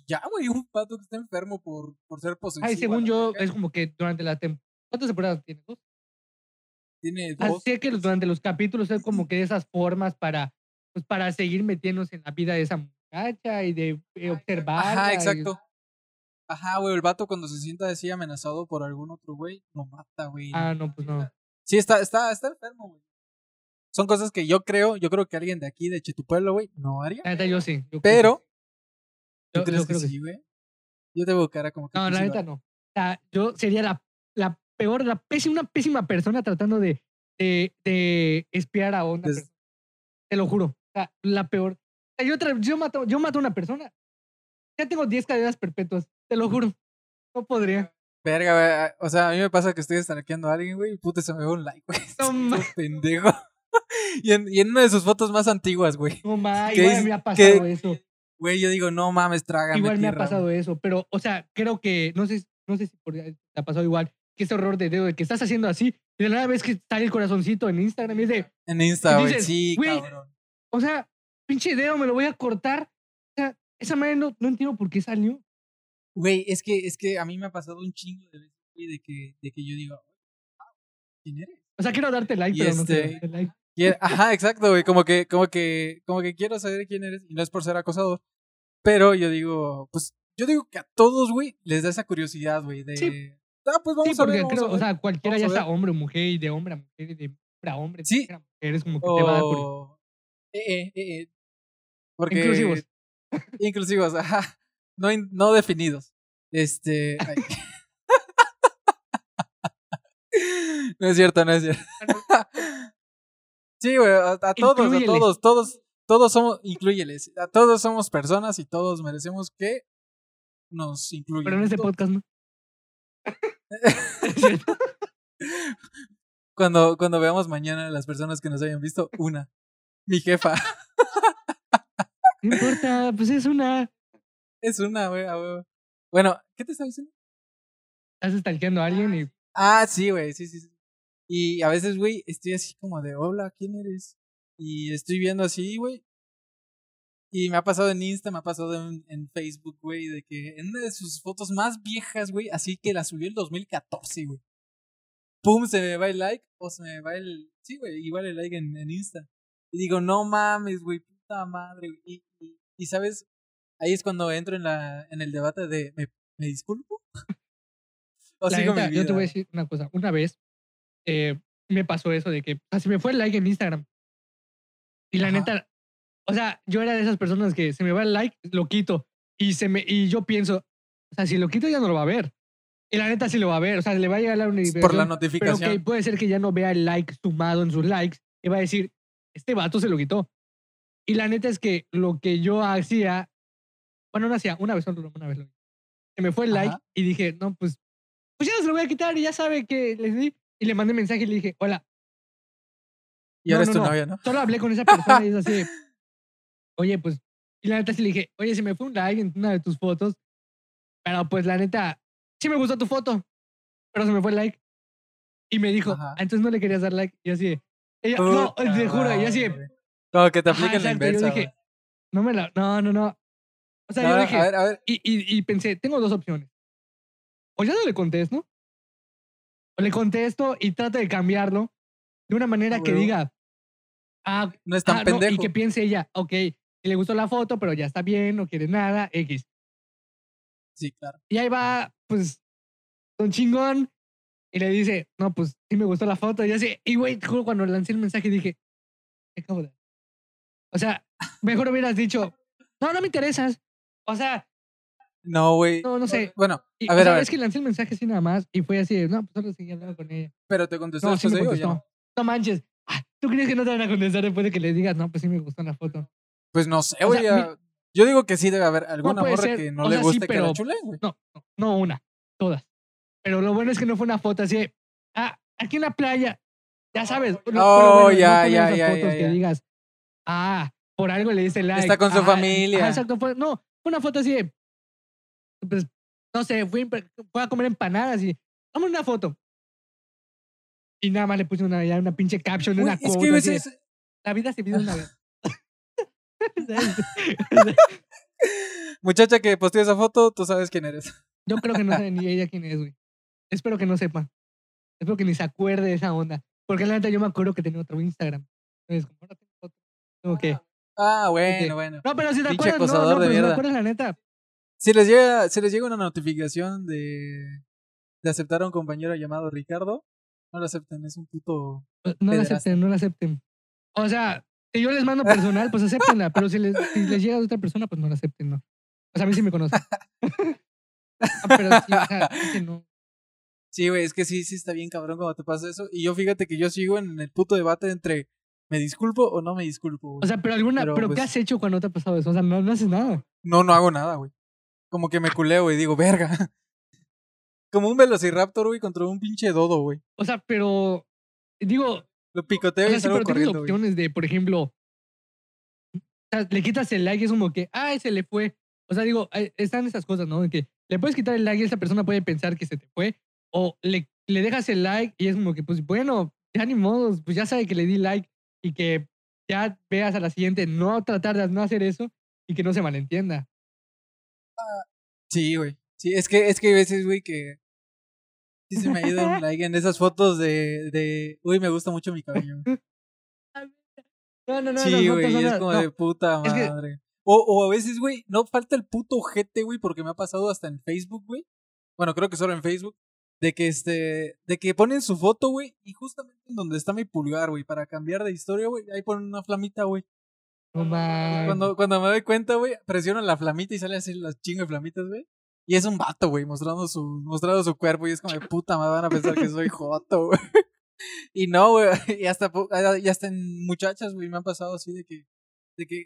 ya, güey, un pato que está enfermo por, por ser posesivo. Ay, según yo, es como que durante la temporada. ¿Cuántas temporadas tiene? ¿Dos? Tiene dos. Así que durante los capítulos es como que esas formas para, pues, para seguir metiéndose en la vida de esa muchacha y de eh, observar. Ajá, exacto. Ajá, güey, el vato cuando se sienta así amenazado por algún otro güey, lo mata, güey. Ah, no, pues no. Sí, está, está, está enfermo, güey. Son cosas que yo creo, yo creo que alguien de aquí, de Chetupueblo, güey, no haría. yo sí. pero, ¿tú crees que, sí, güey? Yo te veo cara como que. No, la neta no. O sea, yo sería la, la peor, la pésima, una pésima persona tratando de, de, de espiar a persona. Te lo juro. O sea, la peor. Yo, mato, yo mato a una persona. Ya tengo 10 cadenas perpetuas. Te lo juro. No podría. Verga, güey. O sea, a mí me pasa que estoy stalkeando a alguien, güey, y puta, se me ve un like, güey. No, pendejo. y, en, y en una de sus fotos más antiguas, güey. No mames, igual me ha pasado eso. Güey, yo digo, no mames, trágame. Igual me ha pasado eso, pero, o sea, creo que, no sé, no sé si por, te ha pasado igual, que ese horror de dedo de que estás haciendo así, y de la vez que sale el corazoncito en Instagram y es de. En Instagram, güey, sí, cabrón. O sea, pinche dedo, me lo voy a cortar. O sea, esa manera no, no entiendo por qué salió. Güey, es que, es que a mí me ha pasado un chingo de veces, de que, de que yo digo, ¿quién eres? O sea, quiero darte like, pero no te este, like. ajá, exacto, güey. Como que, como que, como que quiero saber quién eres. Y no es por ser acosador. Pero yo digo, pues, yo digo que a todos, güey, les da esa curiosidad, güey, de. Ah, pues vamos a ver. o sea, cualquiera ya sea hombre o mujer, y de hombre a mujer, y de hombre a hombre, sí. Eres como que te va a dar curiosidad. Eh, eh, eh, eh. Porque, inclusivos. inclusivos, ajá. No, no definidos. Este. no es cierto, no es cierto. Sí, güey, a, todos, a todos, todos, todos somos, incluyeles, a todos somos personas y todos merecemos que nos incluyan. Pero en este podcast no. cuando, cuando veamos mañana las personas que nos hayan visto, una, mi jefa. No importa, pues es una. Es una, güey, güey. Bueno, ¿qué te estás diciendo? Estás stalkeando a alguien y. Ah, sí, güey, sí, sí, sí. Y a veces, güey, estoy así como de, hola, ¿quién eres? Y estoy viendo así, güey. Y me ha pasado en Insta, me ha pasado en, en Facebook, güey, de que en una de sus fotos más viejas, güey, así que la subió el 2014, güey. Pum, se me va el like o se me va el... Sí, güey, igual el like en, en Insta. Y digo, no mames, güey, puta madre. Y, y, sabes, ahí es cuando entro en, la, en el debate de, ¿me, me disculpo? o sigo mi vida? Yo te voy a decir una cosa. Una vez eh, me pasó eso de que así me fue el like en Instagram. Y la neta, o sea, yo era de esas personas que se me va el like, lo quito. Y, se me, y yo pienso, o sea, si lo quito ya no lo va a ver. Y la neta sí lo va a ver, o sea, le va a llegar la notificación. Por la notificación. Pero puede ser que ya no vea el like sumado en sus likes y va a decir, este vato se lo quitó. Y la neta es que lo que yo hacía, bueno, no hacía, una vez solo, una vez lo Se me fue el like y dije, no, pues, pues ya no se lo voy a quitar y ya sabe que les di. Y le mandé mensaje y le dije, hola. Y ahora es tu novia, ¿no? Solo hablé con esa persona y es así, oye, pues, y la neta sí le dije, oye, se me fue un like en una de tus fotos, pero pues la neta, sí me gustó tu foto, pero se me fue el like. Y me dijo, ah, entonces no le querías dar like. Y así, ella, no, te juro, y así. Como que te apliquen la inversa. Yo dije, no me la, no, no, no. O sea, yo dije, a ver, a ver. Y, y, y pensé, tengo dos opciones. O ya no le contesto, o le contesto y trato de cambiarlo de una manera ah, que diga, ah, no es tan ah, pendejo. y que piense ella, ok, le gustó la foto, pero ya está bien, no quiere nada, X. Sí, claro. Y ahí va, pues, don chingón, y le dice, no, pues sí me gustó la foto. Y así, y güey, cuando lancé el mensaje dije, ¿qué acabo de O sea, mejor hubieras dicho, no, no me interesas. O sea, no, güey. No, no sé. Bueno, a ver, a ver. Es que lancé el mensaje así nada más y fue así, no, pues solo seguí hablando con ella. Pero te contestó no, sí me contestó. No manches. Ah, ¿Tú crees que no te van a contestar después de que le digas, no, pues sí me gustó la foto? Pues no sé, güey. Yo digo que sí debe haber alguna morra que no le guste que la chule, güey. No, no, no una, todas. Pero lo bueno es que no fue una foto así, ah, aquí en la playa, ya sabes. oh, ya, ya, ya, fotos que digas, ah, por algo le dice like. Está con su familia. exacto, no, una foto así de pues, no sé, fui, a comer empanadas y, vamos una foto. Y nada más le puse una, una pinche caption, una quote. La vida se pide una vez. Muchacha que posteó esa foto, tú sabes quién eres. Yo creo que no sabe ni ella quién es, güey. Espero que no sepa. Espero que ni se acuerde de esa onda. Porque la neta yo me acuerdo que tenía otro Instagram. Entonces, como que. Ah, bueno, bueno. No, pero si te acuerdas, no, no, pero si te acuerdas la neta. Si les llega, si les llega una notificación de, de aceptar a un compañero llamado Ricardo, no lo acepten, es un puto. No lo acepten, no lo acepten. O sea, si yo les mando personal, pues acéptenla, pero si les, si les llega de otra persona, pues no la acepten, no. O sea, a mí sí me conocen. Ah, pero sí, o sea, que no. Sí, güey, es que sí, sí está bien cabrón cuando te pasa eso. Y yo fíjate que yo sigo en el puto debate entre ¿me disculpo o no me disculpo? O sea, pero alguna, pero, ¿qué pues has hecho cuando te ha pasado eso? O sea, no, no haces nada. No, no hago nada, güey como que me culeo y digo, verga. Como un velociraptor, güey, contra un pinche dodo, güey. O sea, pero. Digo. Lo picoteo y salgo corriendo, opciones de, por ejemplo. O sea, le quitas el like y es como que, ay, se le fue. O sea, digo, están esas cosas, ¿no? De que le puedes quitar el like y esa persona puede pensar que se te fue. O le, le dejas el like y es como que, pues bueno, ya ni modos, pues ya sabe que le di like y que ya veas a la siguiente no tratar de no hacer eso y que no se malentienda. Sí, güey. Sí, es que, es que hay veces, güey, que sí se me ha ido un like en esas fotos de, de, uy, me gusta mucho mi cabello. No, no, no. Sí, güey, es como de puta madre. O, o a veces, güey, no falta el puto ojete, güey, porque me ha pasado hasta en Facebook, güey. Bueno, creo que solo en Facebook. De que este, de que ponen su foto, güey, y justamente en donde está mi pulgar, güey, para cambiar de historia, güey, ahí ponen una flamita, güey. Cuando, cuando me doy cuenta, güey, presiono la flamita y sale así las chingo de flamitas, güey. Y es un vato, güey, mostrando su, mostrando su cuerpo. Y es como de puta, me van a pensar que soy joto, güey. Y no, güey. Y hasta, y hasta en muchachas, güey, me han pasado así de que, de que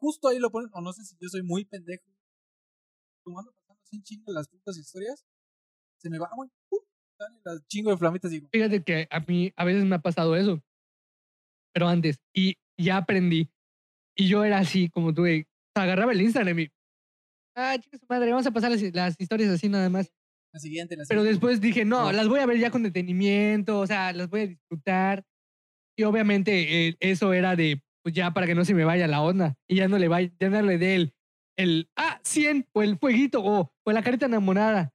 justo ahí lo ponen. O no sé si yo soy muy pendejo. Como ando pasando así chingo las putas historias, se me va, güey. Sale las chingo de flamitas y. Fíjate que a mí a veces me ha pasado eso. Pero antes. Y ya aprendí y yo era así, como tú, agarraba el Instagram y ah, chica su madre, vamos a pasar las, historias así nada más. La siguiente, la siguiente. Pero después dije, no, las voy a ver ya con detenimiento, o sea, las voy a disfrutar. Y obviamente eh, eso era de, pues ya para que no se me vaya la onda. Y ya no le vaya, ya no le dé el, el, ah, 100, o el fueguito, o, o la carita enamorada.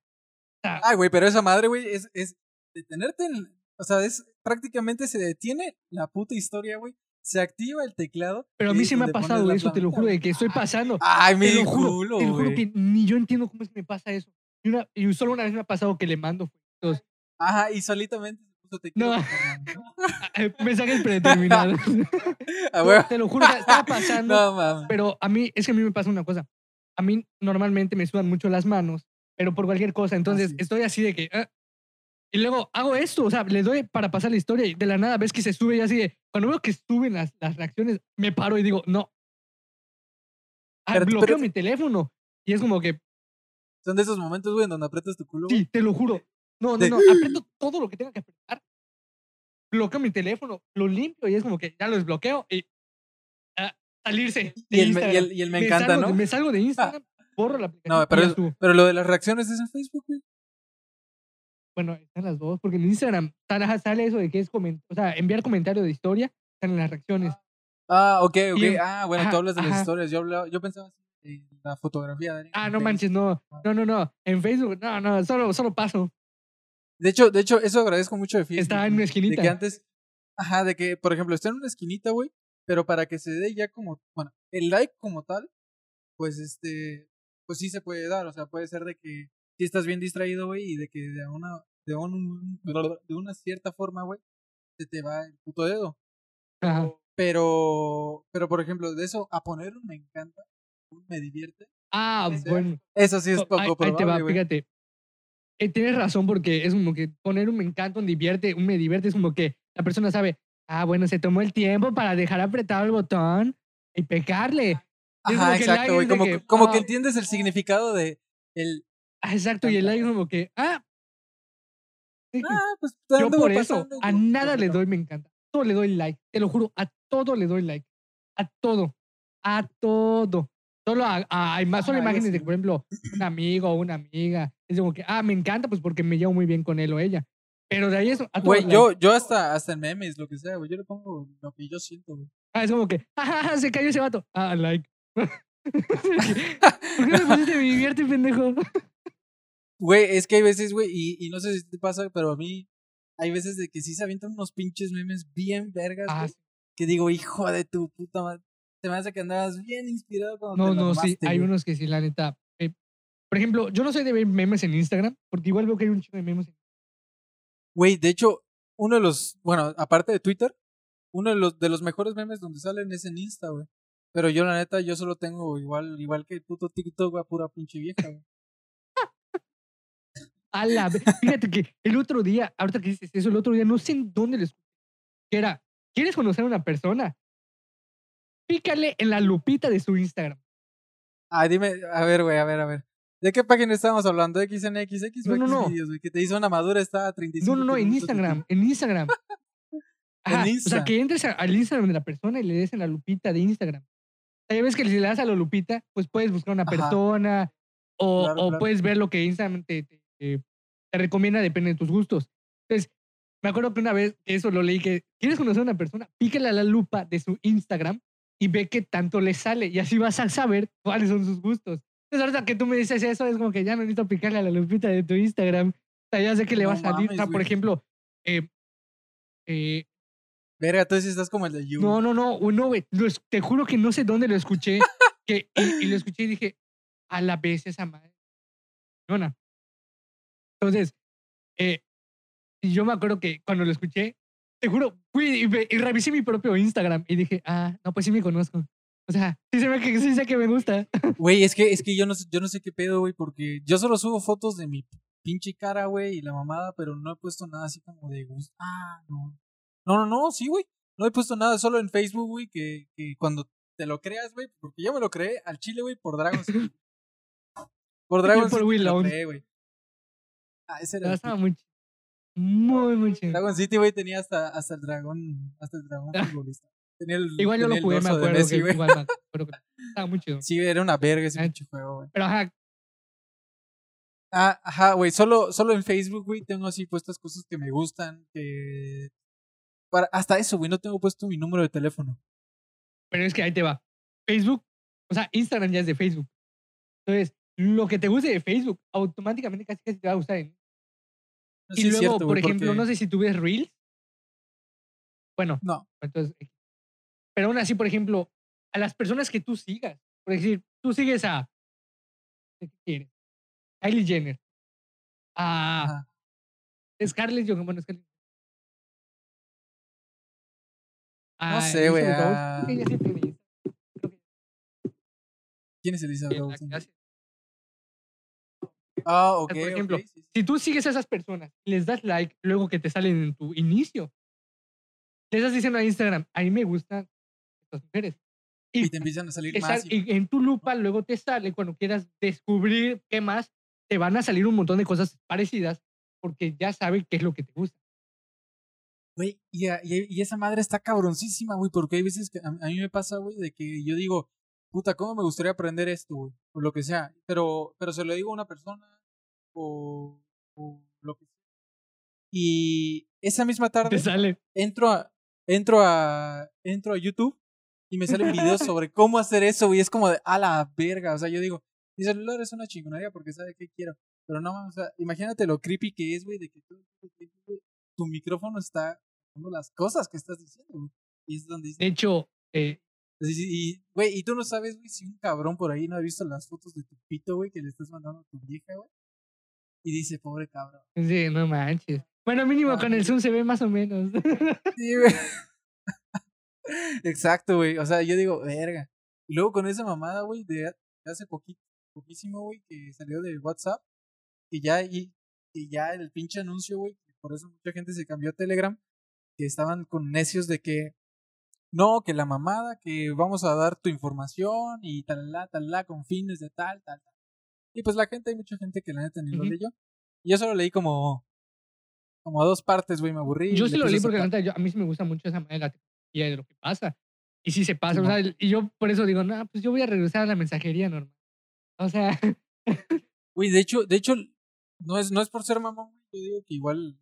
Ay, güey, pero esa madre, güey, es, es detenerte en, o sea, es prácticamente se detiene la puta historia, güey. Se activa el teclado. Pero a mí sí me ha pasado eso, te lo juro, de que estoy pasando. Ay, me lo juro, Te lo juro que ni yo entiendo cómo es que me pasa eso. Y, una, y solo una vez me ha pasado que le mando fotos. Ajá, y solitamente se puso teclado. No. Mensajes predeterminados. Ah, te, lo juro, estaba pasando. No, mames. Pero a mí, es que a mí me pasa una cosa. A mí normalmente me sudan mucho las manos, pero por cualquier cosa. Entonces estoy así de que, ah, y luego hago esto, o sea, le doy para pasar la historia y de la nada ves que se sube y así de, cuando veo que suben las, las reacciones, me paro y digo, no. Ah, bloqueo mi teléfono. Y es como que... Son de esos momentos, güey, en donde aprietas tu culo. Sí, te lo juro. No, no, no, aprieto todo lo que tenga que apretar. Bloqueo mi teléfono, lo limpio y es como que ya lo desbloqueo y... Ah, salirse. y, el, y, el, y, el, me, encanta, ¿no? me salgo de Instagram, borro la aplicación. No, pero, pero lo de las reacciones es en Facebook, güey. Bueno, están las dos, porque en Instagram sale eso de que es o sea, enviar comentario de historia, están en las reacciones. Ah, ok, ok. ah, bueno, tú hablas de las historias. Yo, yo pensaba en la fotografía. De ah, no manches, no. No, no, no. En Facebook, no, no, solo, solo paso. De hecho, de hecho, eso agradezco mucho de Facebook. Está en una esquinita. De que antes, ajá, de que, por ejemplo, está en una esquinita, güey, pero para que se dé ya como, bueno, el like como tal, pues este, pues sí se puede dar, o sea, puede ser de que si estás bien distraído, güey, y de que de una, de, un, de una cierta forma, güey, se te va el puto dedo. Pero, pero por ejemplo, de eso a poner un me encanta, me divierte. Ah, bueno. Eso sí es poco probable, ahí te va, fíjate. Eh, tienes razón porque es como que poner un me encanta, un divierte, un me divierte, es como que la persona sabe, ah, bueno, se tomó el tiempo para dejar apretado el botón y pecarle. Ajá, exacto, güey. Como, que, como que ah, entiendes el significado de el Ah, exacto, y el like como que, ah. Ah, pues yo por eso a nada le doy me encanta. A todo le doy like, te lo juro, a todo le doy like. A todo. A todo. Solo a, a, solo imágenes de, por ejemplo, un amigo o una amiga. Es como que, ah, me encanta, pues porque me llevo muy bien con él o ella. Pero de ahí eso. Güey, yo, yo hasta, hasta en memes, lo que sea, güey. Yo le pongo lo que yo siento, güey. Ah, es como que, ah, se cayó ese vato. Ah, like. ¿Por qué me pusiste me divierte, pendejo? Güey, es que hay veces, güey, y, y, no sé si te pasa, pero a mí hay veces de que sí se avientan unos pinches memes bien vergas, ah, que digo, hijo de tu puta madre. Se me hace que andabas bien inspirado cuando No, te no, sí, hay unos que sí, la neta. Eh, por ejemplo, yo no soy de ver memes en Instagram, porque igual veo que hay un chico de memes. Güey, de hecho, uno de los, bueno, aparte de Twitter, uno de los, de los mejores memes donde salen es en Insta, güey. Pero yo, la neta, yo solo tengo igual, igual que el puto TikTok, güey, pura pinche vieja, güey. A la Fíjate que el otro día, ahorita que dices eso, el otro día no sé en dónde escuché. Que era, ¿quieres conocer a una persona? Pícale en la lupita de su Instagram. Ah, dime, a ver, güey, a ver, a ver. ¿De qué página estamos hablando? ¿XNXX no, no, no. güey? Que te hizo una madura está a 35 No, no, no, en Instagram, en Instagram. Ajá, en Instagram. O sea, que entres al Instagram de la persona y le des en la lupita de Instagram. Sea, ya ves que si le das a la lupita, pues puedes buscar una persona o, o puedes ver lo que Instagram te, te recomienda, depende de tus gustos. Entonces, me acuerdo que una vez eso lo leí, que quieres conocer a una persona, píquele a la lupa de su Instagram y ve qué tanto le sale y así vas a saber cuáles son sus gustos. Entonces, ahorita que tú me dices eso, es como que ya no necesito picarle a la lupita de tu Instagram. O sea, ya sé que le va a salir. o sea, por ejemplo, eh, eh, Verga, entonces estás como el de You. No, no, no, no, güey. Te juro que no sé dónde lo escuché. que, y, lo escuché y dije, a la vez esa madre. No, no. Entonces, eh, yo me acuerdo que cuando lo escuché, te juro, fui y, revisé mi propio Instagram y dije, ah, no, pues sí me conozco. O sea, sí, ve que, sí sé que me gusta. Güey, es que, es que yo, no, yo no sé qué pedo, güey, porque yo solo subo fotos de mi pinche cara, güey, y la mamada, pero no he puesto nada así como de gusto. Ah, no. No, no, no, sí, güey. No he puesto nada solo en Facebook, güey, que, que cuando te lo creas, güey, porque yo me lo creé al chile, güey, por Dragon por Dragon City. güey. Ah, ese era. Estaba muy, muy, muy chido. Dragon City, güey, tenía hasta, hasta el dragón, hasta el dragón futbolista. igual yo lo jugué, me acuerdo. que, igual, estaba muy chido. Sí, era una verga ese pinche juego, güey. Pero ajá. Ah, ajá, güey. Solo, solo en Facebook, güey, tengo así puestas cosas que me gustan. Que. Para, hasta eso, güey, no tengo puesto mi número de teléfono. Pero es que ahí te va. Facebook, o sea, Instagram ya es de Facebook. Entonces, lo que te guste de Facebook, automáticamente casi casi te va a gustar en y luego, por ejemplo, no sé si tú ves Reels. Bueno, no. Entonces, pero aún así, por ejemplo, a las personas que tú sigas, por decir, tú sigues a ¿qué quieres? Kylie Jenner, a Scarlett Johansson, bueno, Scarlett. No sé, güey. ¿Quién es Elizabeth Ah, ok. Por ejemplo, si tú sigues a esas personas les das like luego que te salen en tu inicio, les estás diciendo a Instagram, a mí me gustan estas mujeres. Y, te empiezan a salir más. Y... en tu lupa luego te sale, cuando quieras descubrir qué más, te van a salir un montón de cosas parecidas porque ya saben qué es lo que te gusta. Güey, y, y, esa madre está cabroncísima, güey, porque hay veces que a, a mí me pasa, güey, de que yo digo, puta, ¿cómo me gustaría aprender esto, güey? O lo que sea. Pero, pero se lo digo a una persona o, o lo que sea. Y esa misma tarde sale? entro a entro a entro a YouTube y me salen videos sobre cómo hacer eso, güey. Es como de a la verga. O sea, yo digo, mi celular es una chingonería porque sabe qué quiero. Pero no, o sea, imagínate lo creepy que es, güey, de que tu micrófono está las cosas que estás diciendo, güey. Y es donde dice, De hecho, eh, y, güey, y tú no sabes, güey, si un cabrón por ahí no ha visto las fotos de tu pito, güey, que le estás mandando a tu vieja, güey. Y dice, pobre cabrón. Sí, no manches. Bueno, mínimo con el Zoom se ve más o menos. Sí, güey. Exacto, güey. O sea, yo digo, verga. Y luego con esa mamada, güey, de hace poquito, poquísimo, güey, que salió de WhatsApp, y ya, y, y ya el pinche anuncio, güey, por eso mucha gente se cambió a Telegram, que estaban con necios de que no, que la mamada, que vamos a dar tu información y tal, tal, la, con fines de tal, tal, tal. Y pues la gente, hay mucha gente que la neta ni lo leyó. Y yo solo leí como, como a dos partes, güey, me aburrí. Yo sí lo leí porque la neta, a mí sí me gusta mucho esa manera de lo que pasa. Y si se pasa, o sea, y yo por eso digo, no, pues yo voy a regresar a la mensajería normal. O sea. Güey, de hecho, de hecho, no es, no es por ser mamón, yo digo que igual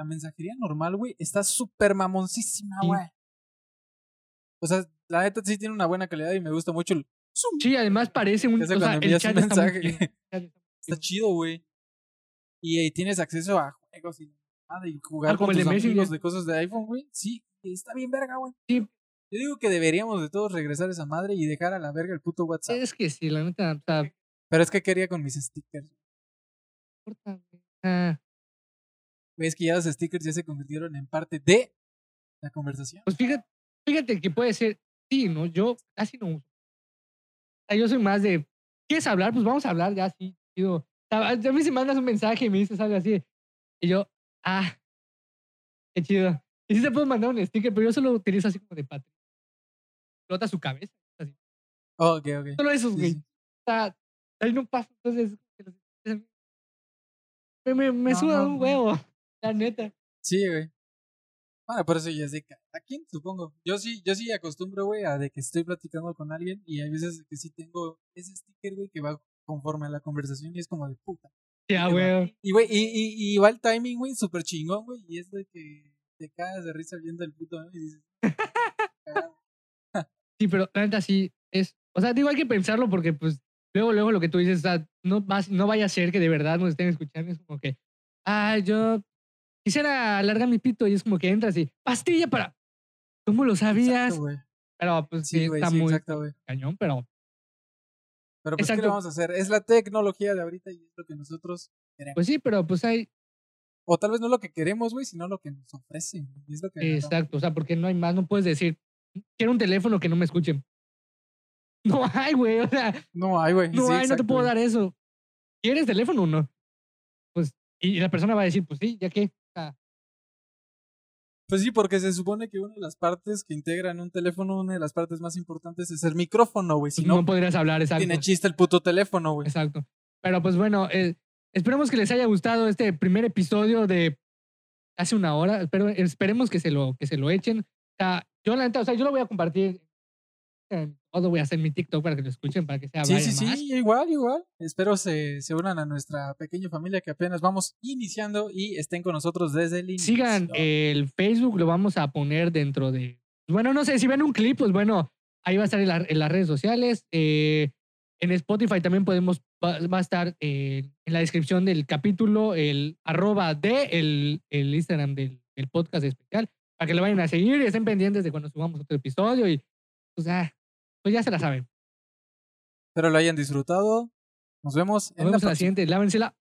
la mensajería normal, güey, está súper mamoncísima, güey. O sea, la neta sí tiene una buena calidad y me gusta mucho el Sí, además parece un, o sea, el chat mensaje. Está, chido, güey. Y, tienes acceso a juegos y nada y jugar ah, con tus amigos de cosas de iPhone, güey. Sí, está bien verga, güey. Sí. Yo digo que deberíamos de todos regresar a esa madre y dejar a la verga el puto WhatsApp. Es que sí, la neta. O sea, Pero es que quería con mis stickers. Ah, es que ya los stickers ya se convirtieron en parte de la conversación. Pues fíjate, fíjate que puede ser, sí, ¿no? Yo casi no uso. O sea, yo soy más de, ¿quieres hablar? Pues vamos a hablar ya, sí. Chido. A mí si mandas un mensaje y me dices algo así, y yo, ah, qué chido. Y sí te puedo mandar un sticker, pero yo solo utilizo así como de patria. Flota su cabeza, así. Oh, ok, ok. Solo esos, güey. O sea, ahí no pasa, entonces me, me, me suda un huevo. La neta. Sí, güey. Bueno, por eso ya es de cada quien, supongo. Yo sí, yo sí acostumbro, güey, a de que estoy platicando con alguien y hay veces que sí tengo ese sticker, güey, que va conforme a la conversación y es como de puta. Ya, güey. Y, güey, y, y, va el timing, güey, súper chingón, güey, y es de que te cagas de risa viendo el puto, ¿no? Y dices... sí, pero la neta sí es... O sea, digo, hay que pensarlo porque, pues, luego, luego lo que tú dices, o sea, no, no vaya a ser que de verdad nos estén escuchando, es como que, ah, yo quisiera alargar mi pito y es como que entras y pastilla para. ¿Cómo lo sabías? pero pues sí, está muy cañón, pero. Pero pues, ¿qué le vamos a hacer? Es la tecnología de ahorita y es lo que nosotros queremos. Pues sí, pero pues hay. O tal vez no lo que queremos, güey, sino lo que nos ofrecen. Es lo que Exacto, o sea, porque no hay más, no puedes decir, quiero un teléfono que no me escuchen. No hay, güey, o sea. No hay, güey. No hay, no te puedo dar eso. ¿Quieres teléfono o no? Pues, y la persona va a decir, pues sí, ya que. Pues sí, porque se supone que una de las partes que integran un teléfono, una de las partes más importantes es el micrófono, güey. Si no, no podrías hablar, exacto. Tiene chiste el puto teléfono, güey. Exacto. Pero pues bueno, eh, esperemos que les haya gustado este primer episodio de hace una hora. Pero esperemos que se lo, que se lo echen. sea, yo la neta, o sea, yo lo voy a compartir. Todo voy a hacer mi TikTok para que lo escuchen, para que sea Sí, sí, sí, igual, igual. Espero se, se unan a nuestra pequeña familia que apenas vamos iniciando y estén con nosotros desde el inicio. Sigan el Facebook, lo vamos a poner dentro de. Bueno, no sé, si ven un clip, pues bueno, ahí va a estar en, las redes sociales. Eh, en Spotify también podemos, va, a estar eh, en la descripción del capítulo el arroba de el, el Instagram del, del podcast especial para que lo vayan a seguir y estén pendientes de cuando subamos otro episodio y pues, ah, pues ya se la saben. Espero lo hayan disfrutado. Nos vemos en la, la siguiente. Lávensela.